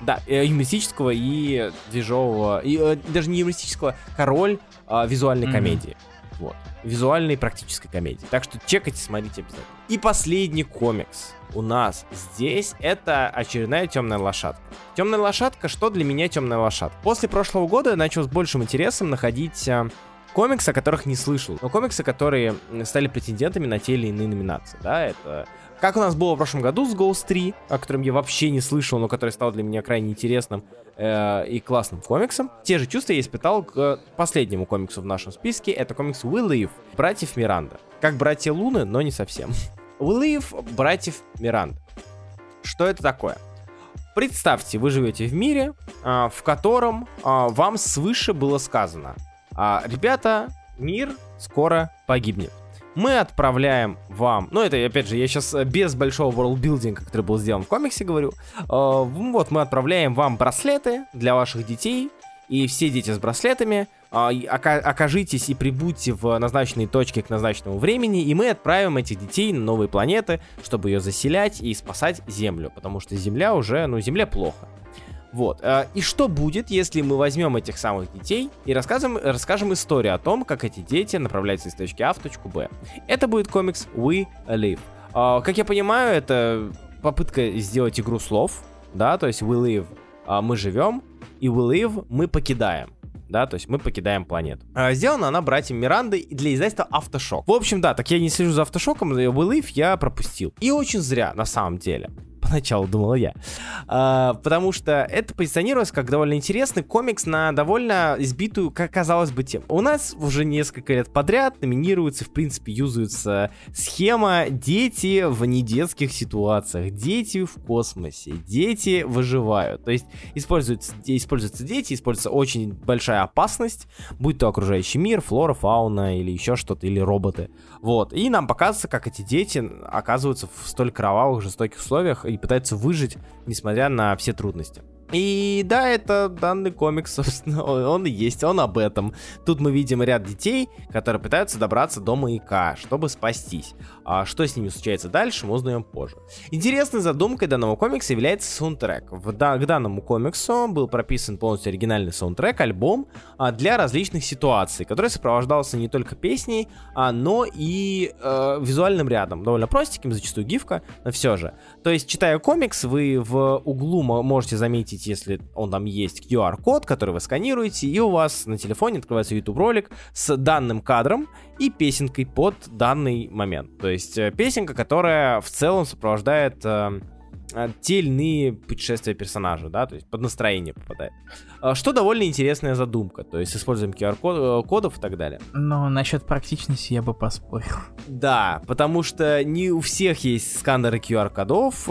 Да, э, юмористического и движового, и э, даже не юмористического, король а, визуальной Мгм. комедии. Вот. Визуальной практической комедии. Так что чекайте, смотрите обязательно. И последний комикс у нас здесь это очередная темная лошадка. Темная лошадка, что для меня темная лошадка? После прошлого года я начал с большим интересом находить а, комиксы, о которых не слышал. Но комиксы, которые стали претендентами на те или иные номинации. Да, это как у нас было в прошлом году с Ghost 3, о котором я вообще не слышал, но который стал для меня крайне интересным э, и классным комиксом. Те же чувства я испытал к последнему комиксу в нашем списке. Это комикс We братьев Миранда. Как братья Луны, но не совсем. We братьев Миранда. Что это такое? Представьте, вы живете в мире, а, в котором а, вам свыше было сказано. а, Ребята, мир скоро погибнет. Мы отправляем вам, ну это опять же, я сейчас без большого ворлдбилдинга, который был сделан в комиксе, говорю. А, Вот мы отправляем вам браслеты для ваших детей, и все дети с браслетами а, окажитесь и прибудьте в назначенной точке к назначенному времени, и мы отправим этих детей на новые планеты, чтобы ее заселять и спасать Землю, потому что Земля уже, ну, Земле плохо. Вот. а, И что будет, если мы возьмем этих самых детей и расскажем, расскажем историю о том, как эти дети направляются из точки А в точку Б? Это будет комикс We Live. А, Как я понимаю, это попытка сделать игру слов, да, то есть We Live а, мы живем, и We Live мы покидаем. Да, то есть мы покидаем планету. А, сделана она братьям Мирандой для издательства Автошок. В общем, да, так я не слежу за Автошоком, We Live я пропустил. И очень зря, на самом деле. Поначалу думала я. А, потому что это позиционировалось как довольно интересный комикс на довольно избитую, как казалось бы, тему. У нас уже несколько лет подряд номинируется, в принципе, юзаются схема дети в недетских ситуациях, дети в космосе, дети выживают. То есть используются, используются дети, используется очень большая опасность, будь то окружающий мир, флора, фауна или еще что-то, или роботы. Вот. И нам показывается, как эти дети оказываются в столь кровавых, жестоких условиях и пытаются выжить, несмотря на все трудности. И да, это данный комикс, *laughs* собственно, он и есть, он об этом. Тут мы видим ряд детей, которые пытаются добраться до маяка, чтобы спастись. А что с ними случается дальше, мы узнаем позже. Интересной задумкой данного комикса является саундтрек. В, да, к данному комиксу был прописан полностью оригинальный саундтрек, альбом а, для различных ситуаций, который сопровождался не только песней, а, но и э, визуальным рядом. Довольно простеньким, зачастую гифка, но все же. То есть, читая комикс, вы в углу можете заметить, если он там есть, QR-код, который вы сканируете, и у вас на телефоне открывается YouTube-ролик с данным кадром и песенкой под данный момент. То есть э, песенка, которая в целом сопровождает э, те или иные путешествия персонажа, да, то есть под настроение попадает. А, что довольно интересная задумка, то есть используем QR-кодов и так далее. Но насчет практичности я бы поспорил. Да, потому что не у всех есть сканеры QR-кодов,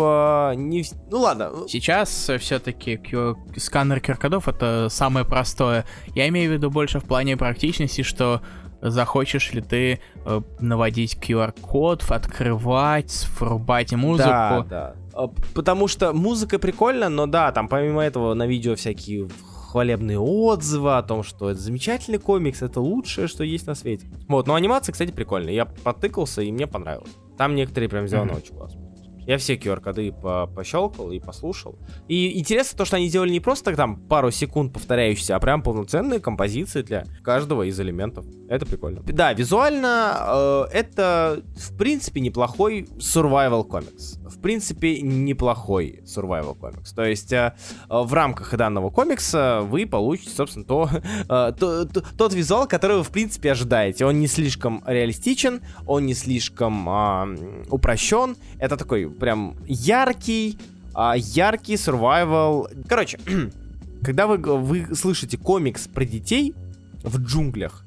не... ну ладно. Сейчас все-таки QR... сканер QR-кодов это самое простое. Я имею в виду больше в плане практичности, что захочешь ли ты э, наводить QR-код, открывать, врубать музыку. Да, да. А, потому что музыка прикольна, но да, там помимо этого на видео всякие хвалебные отзывы о том, что это замечательный комикс, это лучшее, что есть на свете. Вот, но анимация, кстати, прикольная. Я потыкался, и мне понравилось. Там некоторые прям сделаны mm-hmm. очень классно. Я все QR-коды по пощелкал и послушал. И интересно то, что они сделали не просто там пару секунд повторяющиеся, а прям полноценные композиции для каждого из элементов. Это прикольно. Да, визуально э, это в принципе неплохой survival комикс. Принципе неплохой survival комикс. То есть э, в рамках данного комикса вы получите, собственно, то, *laughs* э, то, то, тот визуал, который вы в принципе ожидаете. Он не слишком реалистичен, он не слишком э, упрощен. Это такой прям яркий, а, яркий survival. Короче, *clears throat* когда вы, вы слышите комикс про детей в джунглях,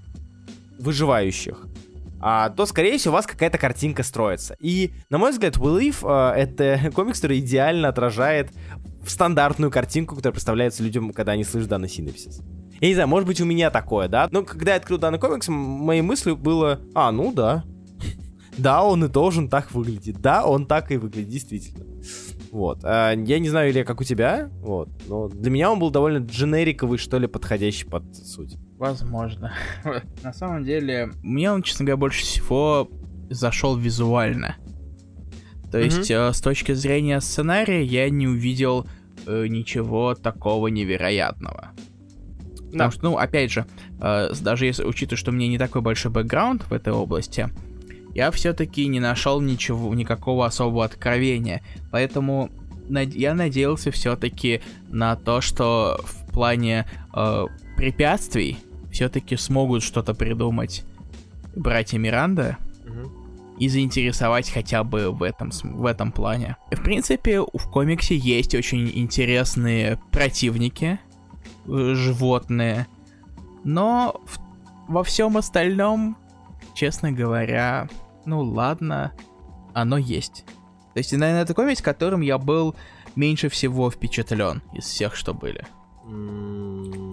выживающих, то, скорее всего, у вас какая-то картинка строится. И, на мой взгляд, Will If а, *laughs* это комикс, который идеально отражает стандартную картинку, которая представляется людям, когда они слышат данный синапсис. Я не знаю, может быть, у меня такое, да? Но когда я открыл данный комикс, моей мыслью было, а, ну да, *laughs* да, он и должен так выглядеть. Да, он так и выглядит, действительно. Вот. А, я не знаю, или как у тебя, вот. Но для меня он был довольно дженериковый, что ли, подходящий под суть. Возможно. *laughs* На самом деле, мне он, честно говоря, больше всего зашел визуально. То есть, mm-hmm. э, с точки зрения сценария, я не увидел э, ничего такого невероятного. Да. Потому что, ну, опять же, э, даже если учитывая, что у меня не такой большой бэкграунд в этой области, я все-таки не нашел ничего, никакого особого откровения. Поэтому над... я надеялся все-таки на то, что в плане э, препятствий все-таки смогут что-то придумать братья Миранда и заинтересовать хотя бы в этом, в этом плане. В принципе, в комиксе есть очень интересные противники, э, животные, но в, во всем остальном, честно говоря, ну ладно, оно есть. То есть, наверное, это комикс, которым я был меньше всего впечатлен из всех, что были. Mm,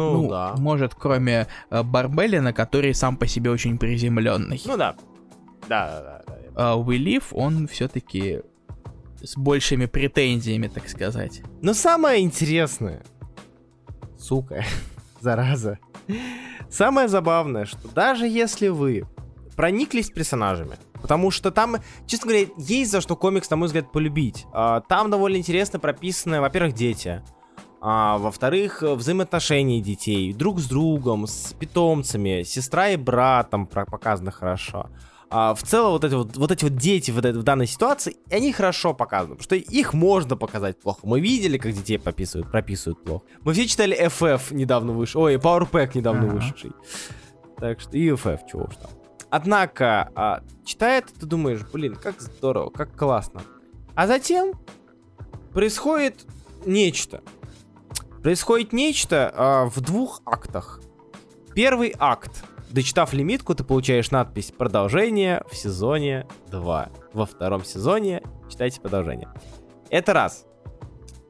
ну, ну, да. Может, кроме э, Барбелина, который сам по себе очень приземленный. Ну да. Да, да, да. да. А We Live, он все-таки с большими претензиями, так сказать. Но самое интересное, сука, *laughs* зараза, самое забавное, что даже если вы прониклись персонажами. Потому что там, честно говоря, есть за что комикс, на мой взгляд, полюбить. А, там довольно интересно прописаны, во-первых, дети. А, во-вторых, взаимоотношения детей друг с другом, с питомцами, сестра и брат там показаны хорошо. А, в целом вот эти вот, вот эти вот дети в, в данной ситуации, они хорошо показаны, потому что их можно показать плохо. Мы видели, как детей прописывают, прописывают плохо. Мы все читали FF недавно вышел, ой, Power Pack недавно ага. вышедший. Так что и FF, чего уж там. Однако, а, читая это, ты думаешь, блин, как здорово, как классно. А затем происходит нечто. Происходит нечто а, в двух актах. Первый акт. Дочитав лимитку, ты получаешь надпись «Продолжение в сезоне 2». Во втором сезоне читайте продолжение. Это раз.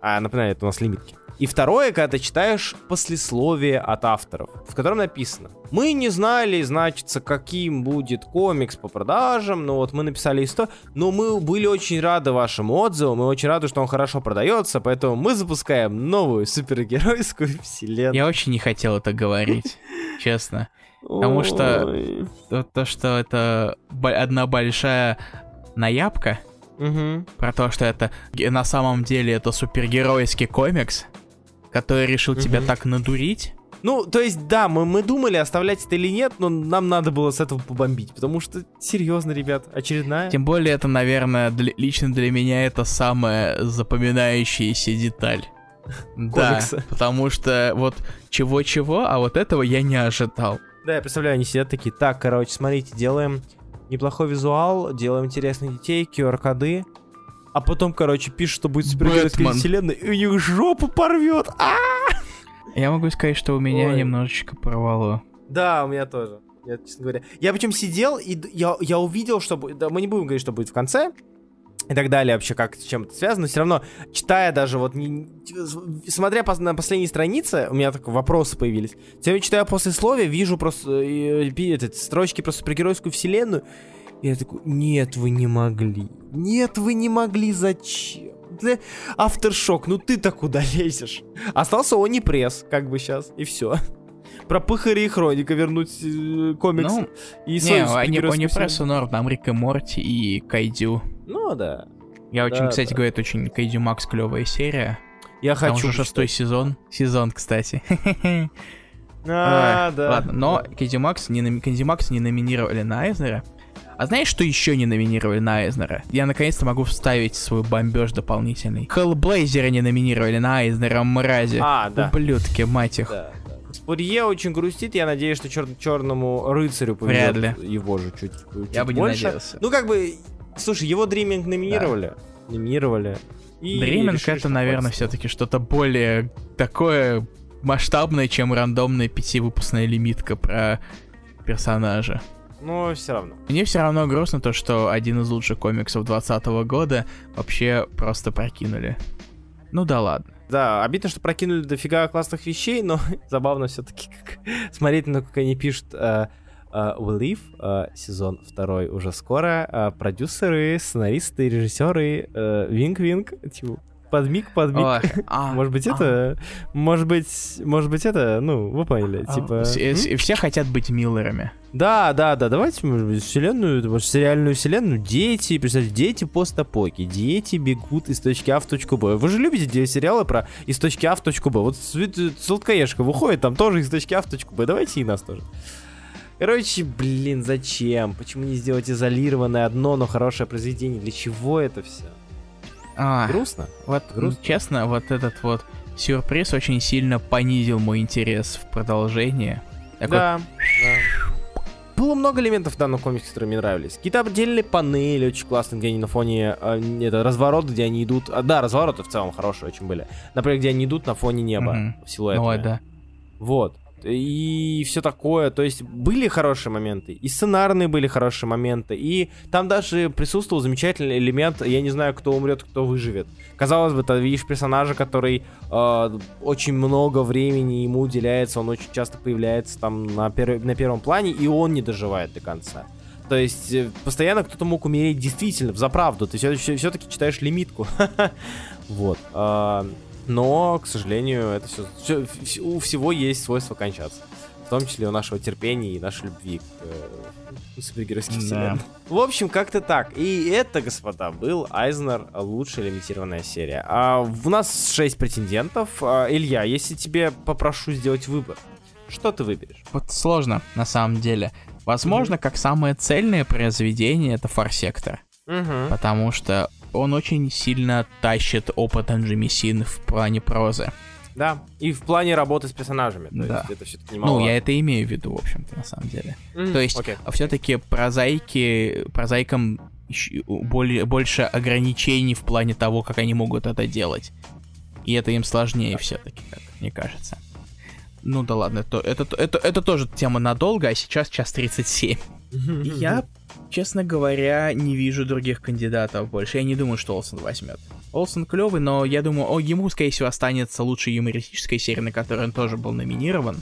А, напоминаю, это у нас лимитки. И второе, когда ты читаешь послесловие от авторов, в котором написано «Мы не знали, значится, каким будет комикс по продажам, но вот мы написали историю, но мы были очень рады вашим отзывам, мы очень рады, что он хорошо продается, поэтому мы запускаем новую супергеройскую вселенную». Я очень не хотел это говорить, *laughs* честно. Потому что то, то, что это одна большая наябка, Угу. про то, что это на самом деле это супергеройский комикс, который решил тебя Мгм. так надурить. Ну, то есть, да, мы, мы думали, оставлять это или нет, но нам надо было с этого побомбить, потому что, серьезно, ребят, очередная... Тем более это, наверное, для- лично для меня это самая запоминающаяся деталь. Да, потому что вот чего-чего, а вот этого я не ожидал. Да, я представляю, они сидят такие, так, короче, смотрите, делаем неплохой визуал, делаем интересных детей, QR-коды, а потом, короче, пишут, что будет супергеройская Бэтмен. вселенная, и у них жопу порвет. А! Я могу сказать, что у меня Ой. немножечко порвало. Да, у меня тоже. Я, честно говоря. Я причем сидел, и я, я увидел, что будет. Да, мы не будем говорить, что будет в конце. И так далее, вообще, как с чем это связано. Все равно, читая даже вот, не, смотря пос- на последние страницы, у меня так вопросы появились. Я читаю послесловие, вижу просто э, пи- этот, строчки про супергеройскую вселенную. И я такой, нет, вы не могли. Нет, вы не могли, зачем? Авторшок, ну ты-то куда лезешь? Остался Они Пресс, как бы сейчас, и все. Про Пыхаря и Хроника вернуть э, комикс. Ну, и не, они, они прессу норм, там Рик и Морти и Кайдю. Ну да. Я очень, Да, кстати, да. говорю, это очень Кайдю Макс клевая серия. Я Там хочу. уже шестой сезон. Сезон, кстати. *laughs* А, Ой, да. Ладно, но. Кэдди Макс не, номи- Макс не номинировали на Айзнера. А знаешь, что еще не номинировали на Айзнера? Я наконец-то могу вставить свой бомбеж дополнительный. Хеллблейзера не номинировали на Айзнера, мрази. А, да. Ублюдки, мать их. Да, да. Спурье очень грустит, я надеюсь, что чер- черному рыцарю повезет Вряд его же чуть, чуть Я бы не надеялся. Ну, как бы, слушай, его Dreaming номинировали. Номинировали. И Dreaming решили, это, наверное, все-таки что-то более такое масштабное, чем рандомная пятивыпускная лимитка про персонажа. Но все равно. Мне все равно грустно то, что один из лучших комиксов 2020 года вообще просто прокинули. Ну да ладно. Да, обидно, что прокинули дофига классных вещей, но *laughs* забавно все-таки как *laughs* смотреть на то, как они пишут э, э, We Live, э, сезон второй уже скоро, э, продюсеры, сценаристы, режиссеры, э, винк-винк, типа, подмиг, подмиг. Ой, *laughs* а, Может быть, а, это, может быть, может быть, это, ну, вы поняли, а, типа... с- м? с- Все хотят быть Миллерами. Да, да, да, давайте, может быть, вселенную, может, сериальную вселенную, дети, представьте, дети постапоки, дети бегут из точки А в точку Б. Вы же любите сериалы про из точки А в точку Б. Вот Свет- Сладкоежка выходит там тоже из точки А в точку Б. Давайте и нас тоже. Короче, блин, зачем? Почему не сделать изолированное одно, но хорошее произведение? Для чего это все? А, Грустно? вот, грустно. честно, вот этот вот сюрприз очень сильно понизил мой интерес в продолжение. Такой, Да, да. Было много элементов в данном комиксе, которые мне нравились. Какие-то отдельные панели очень классные, где они на фоне... э, это разворот, где они идут... а, да, развороты в целом хорошие очень были. Например, где они идут на фоне неба. Мгм. Силуэтами. Ой, да. Вот. И все такое. То есть были хорошие моменты. И сценарные были хорошие моменты. И там даже присутствовал замечательный элемент. Я не знаю, кто умрет, кто выживет. Казалось бы, ты видишь персонажа, который э, очень много времени ему уделяется. Он очень часто появляется там на, пер- на первом плане. И он не доживает до конца. То есть э, постоянно кто-то мог умереть действительно, в заправду. Ты все, таки читаешь лимитку. *laughs* Вот. Но, к сожалению, это все, у всего есть свойство кончаться. В том числе у нашего терпения и нашей любви к э, супергеройским Да. вселенным. В общем, как-то так. И это, господа, был Айзнер лучшая лимитированная серия. А у нас 6 претендентов. А, Илья, если тебе попрошу сделать выбор, что ты выберешь? Вот сложно, на самом деле. Возможно, как самое цельное произведение это Фарсектор. Угу. Потому что он очень сильно тащит опыт Анжемисин в плане прозы. Да. И в плане работы с персонажами. То Да. есть это все-таки немало. Ну, я это имею в виду, в общем-то, на самом деле. Мгм, То есть, окей. все-таки прозаики, прозаикам более, больше ограничений в плане того, как они могут это делать. И это им сложнее все-таки, как мне кажется. Ну да ладно, это, это, это, это тоже тема надолго, а сейчас час 37. Я, честно говоря, не вижу других кандидатов больше. Я не думаю, что Олсен возьмет. Олсен клевый, но я думаю, о, ему, скорее всего, останется лучшей юмористической серия, на которой он тоже был номинирован.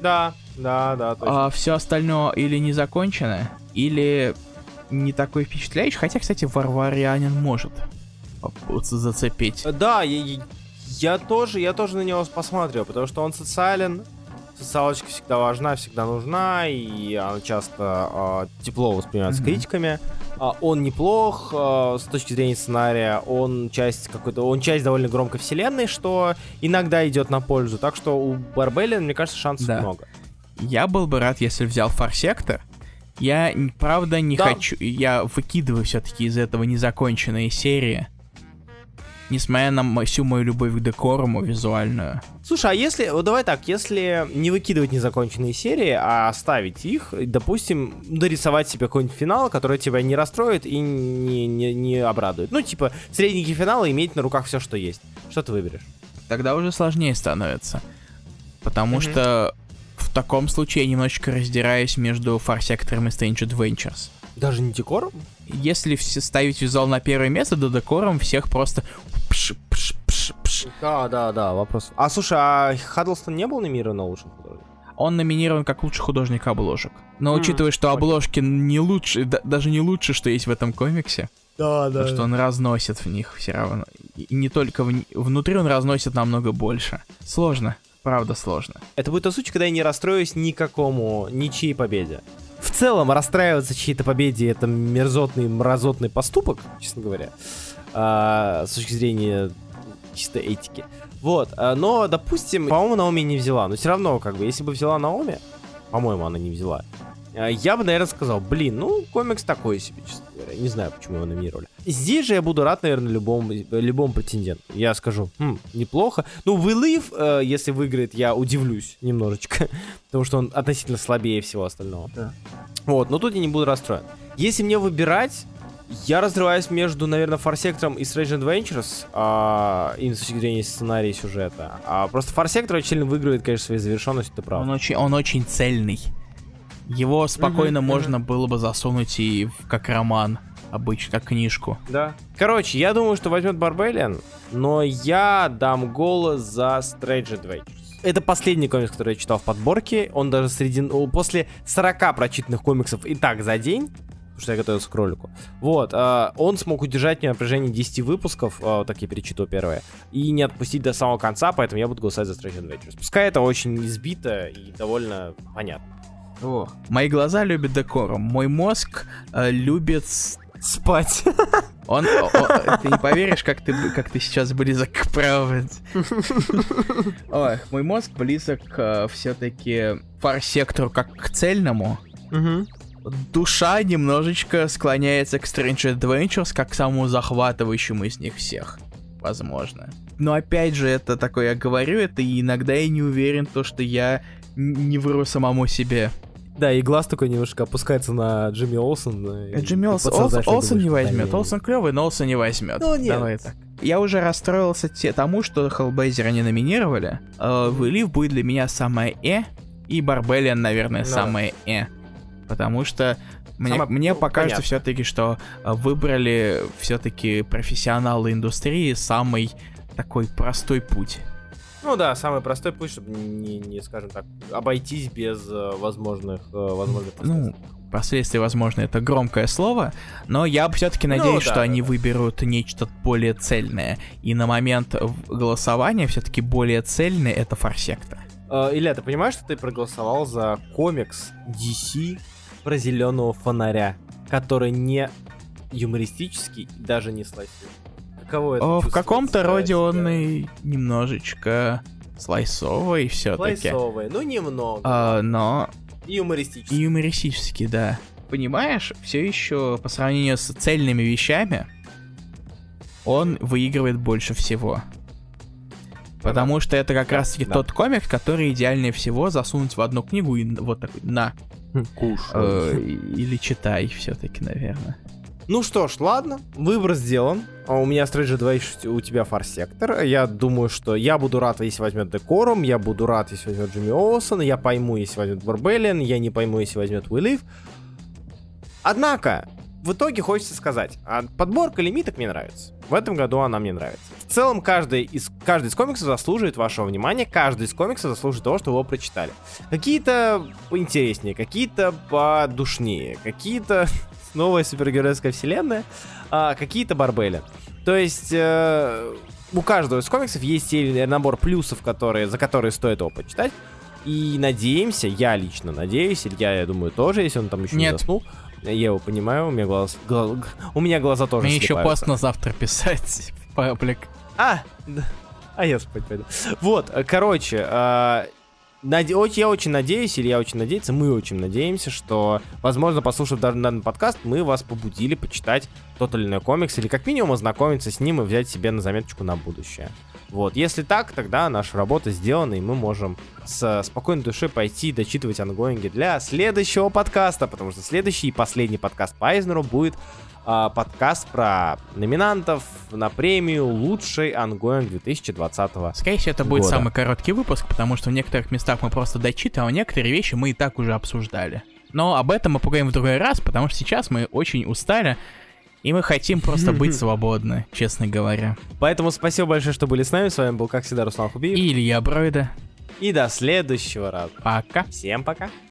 Да, да, да, точно. А все остальное или не закончено, или не такой впечатляющий. Хотя, кстати, Варварианин может зацепить. Да, я, я- я тоже, я тоже на него посмотрел, потому что он социален, социалочка всегда важна, всегда нужна, и она часто а, тепло воспринимается Мгм. критиками. А, он неплох а, с точки зрения сценария, он часть какой-то, он часть довольно громкой вселенной, что иногда идет на пользу. Так что у Барбелина, мне кажется, шансов Да. много. Я был бы рад, если взял Фарсектор. Я, правда, не Да. хочу... Я выкидываю все-таки из этого незаконченные серии. Несмотря на всю мою любовь к декоруму визуальную. Слушай, а если, вот давай так, если не выкидывать незаконченные серии, а оставить их, допустим, дорисовать себе какой-нибудь финал, который тебя не расстроит и не, не, не обрадует. Ну, типа, средненький финал и иметь на руках все, что есть. Что ты выберешь? Тогда уже сложнее становится. Потому Мгм. что в таком случае я немножечко раздираюсь между Фарсектором и Strange Adventures. Даже не декором? Если все ставить визуал на первое место, то декором всех просто пш, пш, пш, пш. Да, да, да, вопрос. А слушай, а Хаддлстон не был номинирован на лучший художник? Он номинирован как лучший художник обложек. Но М, учитывая, что обложки не лучше, да- даже не лучше, что есть в этом комиксе, Да, потому что он разносит в них все равно. И не только вни- внутри он разносит намного больше. Сложно, правда сложно. Это будет тот случай, когда я не расстроюсь никакому, ничьей победе. В целом, расстраиваться чьей-то победе это мерзотный, мразотный поступок, честно говоря, а, с точки зрения чисто этики. Вот, а, но, допустим, по-моему, Наоми не взяла, но все равно, как бы, если бы взяла Наоми, по-моему, она не взяла, а, я бы, наверное, сказал, блин, ну, комикс такой себе, честно говоря, не знаю, почему его номинировали. Здесь же я буду рад, наверное, любому, любому претенденту. Я скажу, хм, неплохо. Ну, Live, э, если выиграет, я удивлюсь немножечко, *laughs* потому что он относительно слабее всего остального. Да. Вот, но тут я не буду расстроен. Если мне выбирать, я разрываюсь между, наверное, Фарсектором и Strange Adventures, а, именно с точки зрения сценария и сюжета. А просто Фарсектор очень сильно выигрывает, конечно, своей завершенностью, это правда. Он очень, он очень цельный. Его спокойно Мгм, можно было бы засунуть и в- как роман, обычно, как книжку. Да. Короче, я думаю, что возьмет Барбелиан, но я дам голос за Strange Adventures. Это последний комикс, который я читал в подборке. Он даже среди... ну, После 40 прочитанных комиксов и так за день, потому что я готовился к ролику, вот, а, он смог удержать меня на протяжении 10 выпусков, вот так я перечитал первое, и не отпустить до самого конца, поэтому я буду голосовать за Strange Adventures. Пускай это очень избито и довольно понятно. Мои глаза любят декорум, мой мозг э, любит... Спать. *laughs* Он, о- о- ты не поверишь, как ты, как ты сейчас близок к правде. *laughs* Ой, мой мозг близок к все-таки фар-сектору как к цельному. Душа немножечко склоняется к Strange Adventures как к самому захватывающему из них всех. Возможно. Но опять же, это такое я говорю, это и иногда я не уверен, то, что я не вру самому себе. Да, и глаз такой немножко опускается на Джимми Олсен. Э, Джимми Олсен, Олсен, Олсен не возьмет. Олсен клевый, но Олсен не возьмет. Ну, нет. Давай так. Я уже расстроился те, тому, что Хеллбейзера не номинировали. Э, Вылив будет для меня самое «э», и Барбелиан, наверное, да. самое «э». Потому что мне, Самое- мне ну, пока понятно. что все-таки, что э, выбрали все-таки профессионалы индустрии самый такой простой путь. Ну да, самый простой путь, чтобы не, не, скажем так, обойтись без э, возможных, э, возможных Ну, последствий. последствия, возможно, это громкое слово, но я все-таки Ну, надеюсь, да, что да, они да. выберут нечто более цельное. И на момент голосования все-таки более цельное это форсектор. Илья, ты понимаешь, что ты проголосовал за комикс DC про зеленого фонаря, который не юмористический и даже не слайсовый? Каково это О, в каком-то роде он и немножечко слайсовый все-таки. Слайсовый, ну немного. А, но И юмористический. и юмористический, да. Понимаешь, все еще по сравнению с цельными вещами, он выигрывает больше всего. Потому что это как раз таки да. тот комик, который идеальнее всего засунуть в одну книгу и вот такой, на, Куш. э, или читай все-таки, наверное. Ну что ж, ладно, выбор сделан. А У меня Stranger 2, у тебя фарсектор. Я думаю, что я буду рад, если возьмет Декорум, я буду рад, если возьмет Джимми Олсона, я пойму, если возьмет Барбеллиан, я не пойму, если возьмет Уиллив. Однако, в итоге хочется сказать, а подборка лимиток мне нравится. В этом году она мне нравится. В целом, каждый из, каждый из комиксов заслуживает вашего внимания, каждый из комиксов заслуживает того, что вы его прочитали. Какие-то поинтереснее, какие-то подушнее, какие-то *laughs* новая супергеройская вселенная, а какие-то барбели. То есть э, у каждого из комиксов есть набор плюсов, которые, за которые стоит его почитать. И надеемся, я лично надеюсь, Илья, я думаю, тоже, если он там еще Нет. не заснул. Я его понимаю, у меня глаз, гла- у меня глаза тоже Мне еще пост на завтра писать в паблик. А, да. а я спать пойду. Вот, короче, э, наде- оч- я очень надеюсь, или я очень надеюсь, мы очень надеемся, что, возможно, послушав дан- данный подкаст, мы вас побудили почитать тот или иной комикс, или как минимум ознакомиться с ним и взять себе на заметочку на будущее. Вот, если так, тогда наша работа сделана, и мы можем с спокойной душой пойти дочитывать онгоинги для следующего подкаста, потому что следующий и последний подкаст по Айснеру будет а, подкаст про номинантов на премию «Лучший онгоинг 2020 Скорее всего, это будет Года. самый короткий выпуск, потому что в некоторых местах мы просто дочитываем, а некоторые вещи мы и так уже обсуждали. Но об этом мы поговорим в другой раз, потому что сейчас мы очень устали, и мы хотим просто быть *laughs* свободны, честно говоря. Поэтому спасибо большое, что были с нами. С вами был, как всегда, Руслан Хубиев. И Илья Бройда. И до следующего раза. Пока. Всем пока.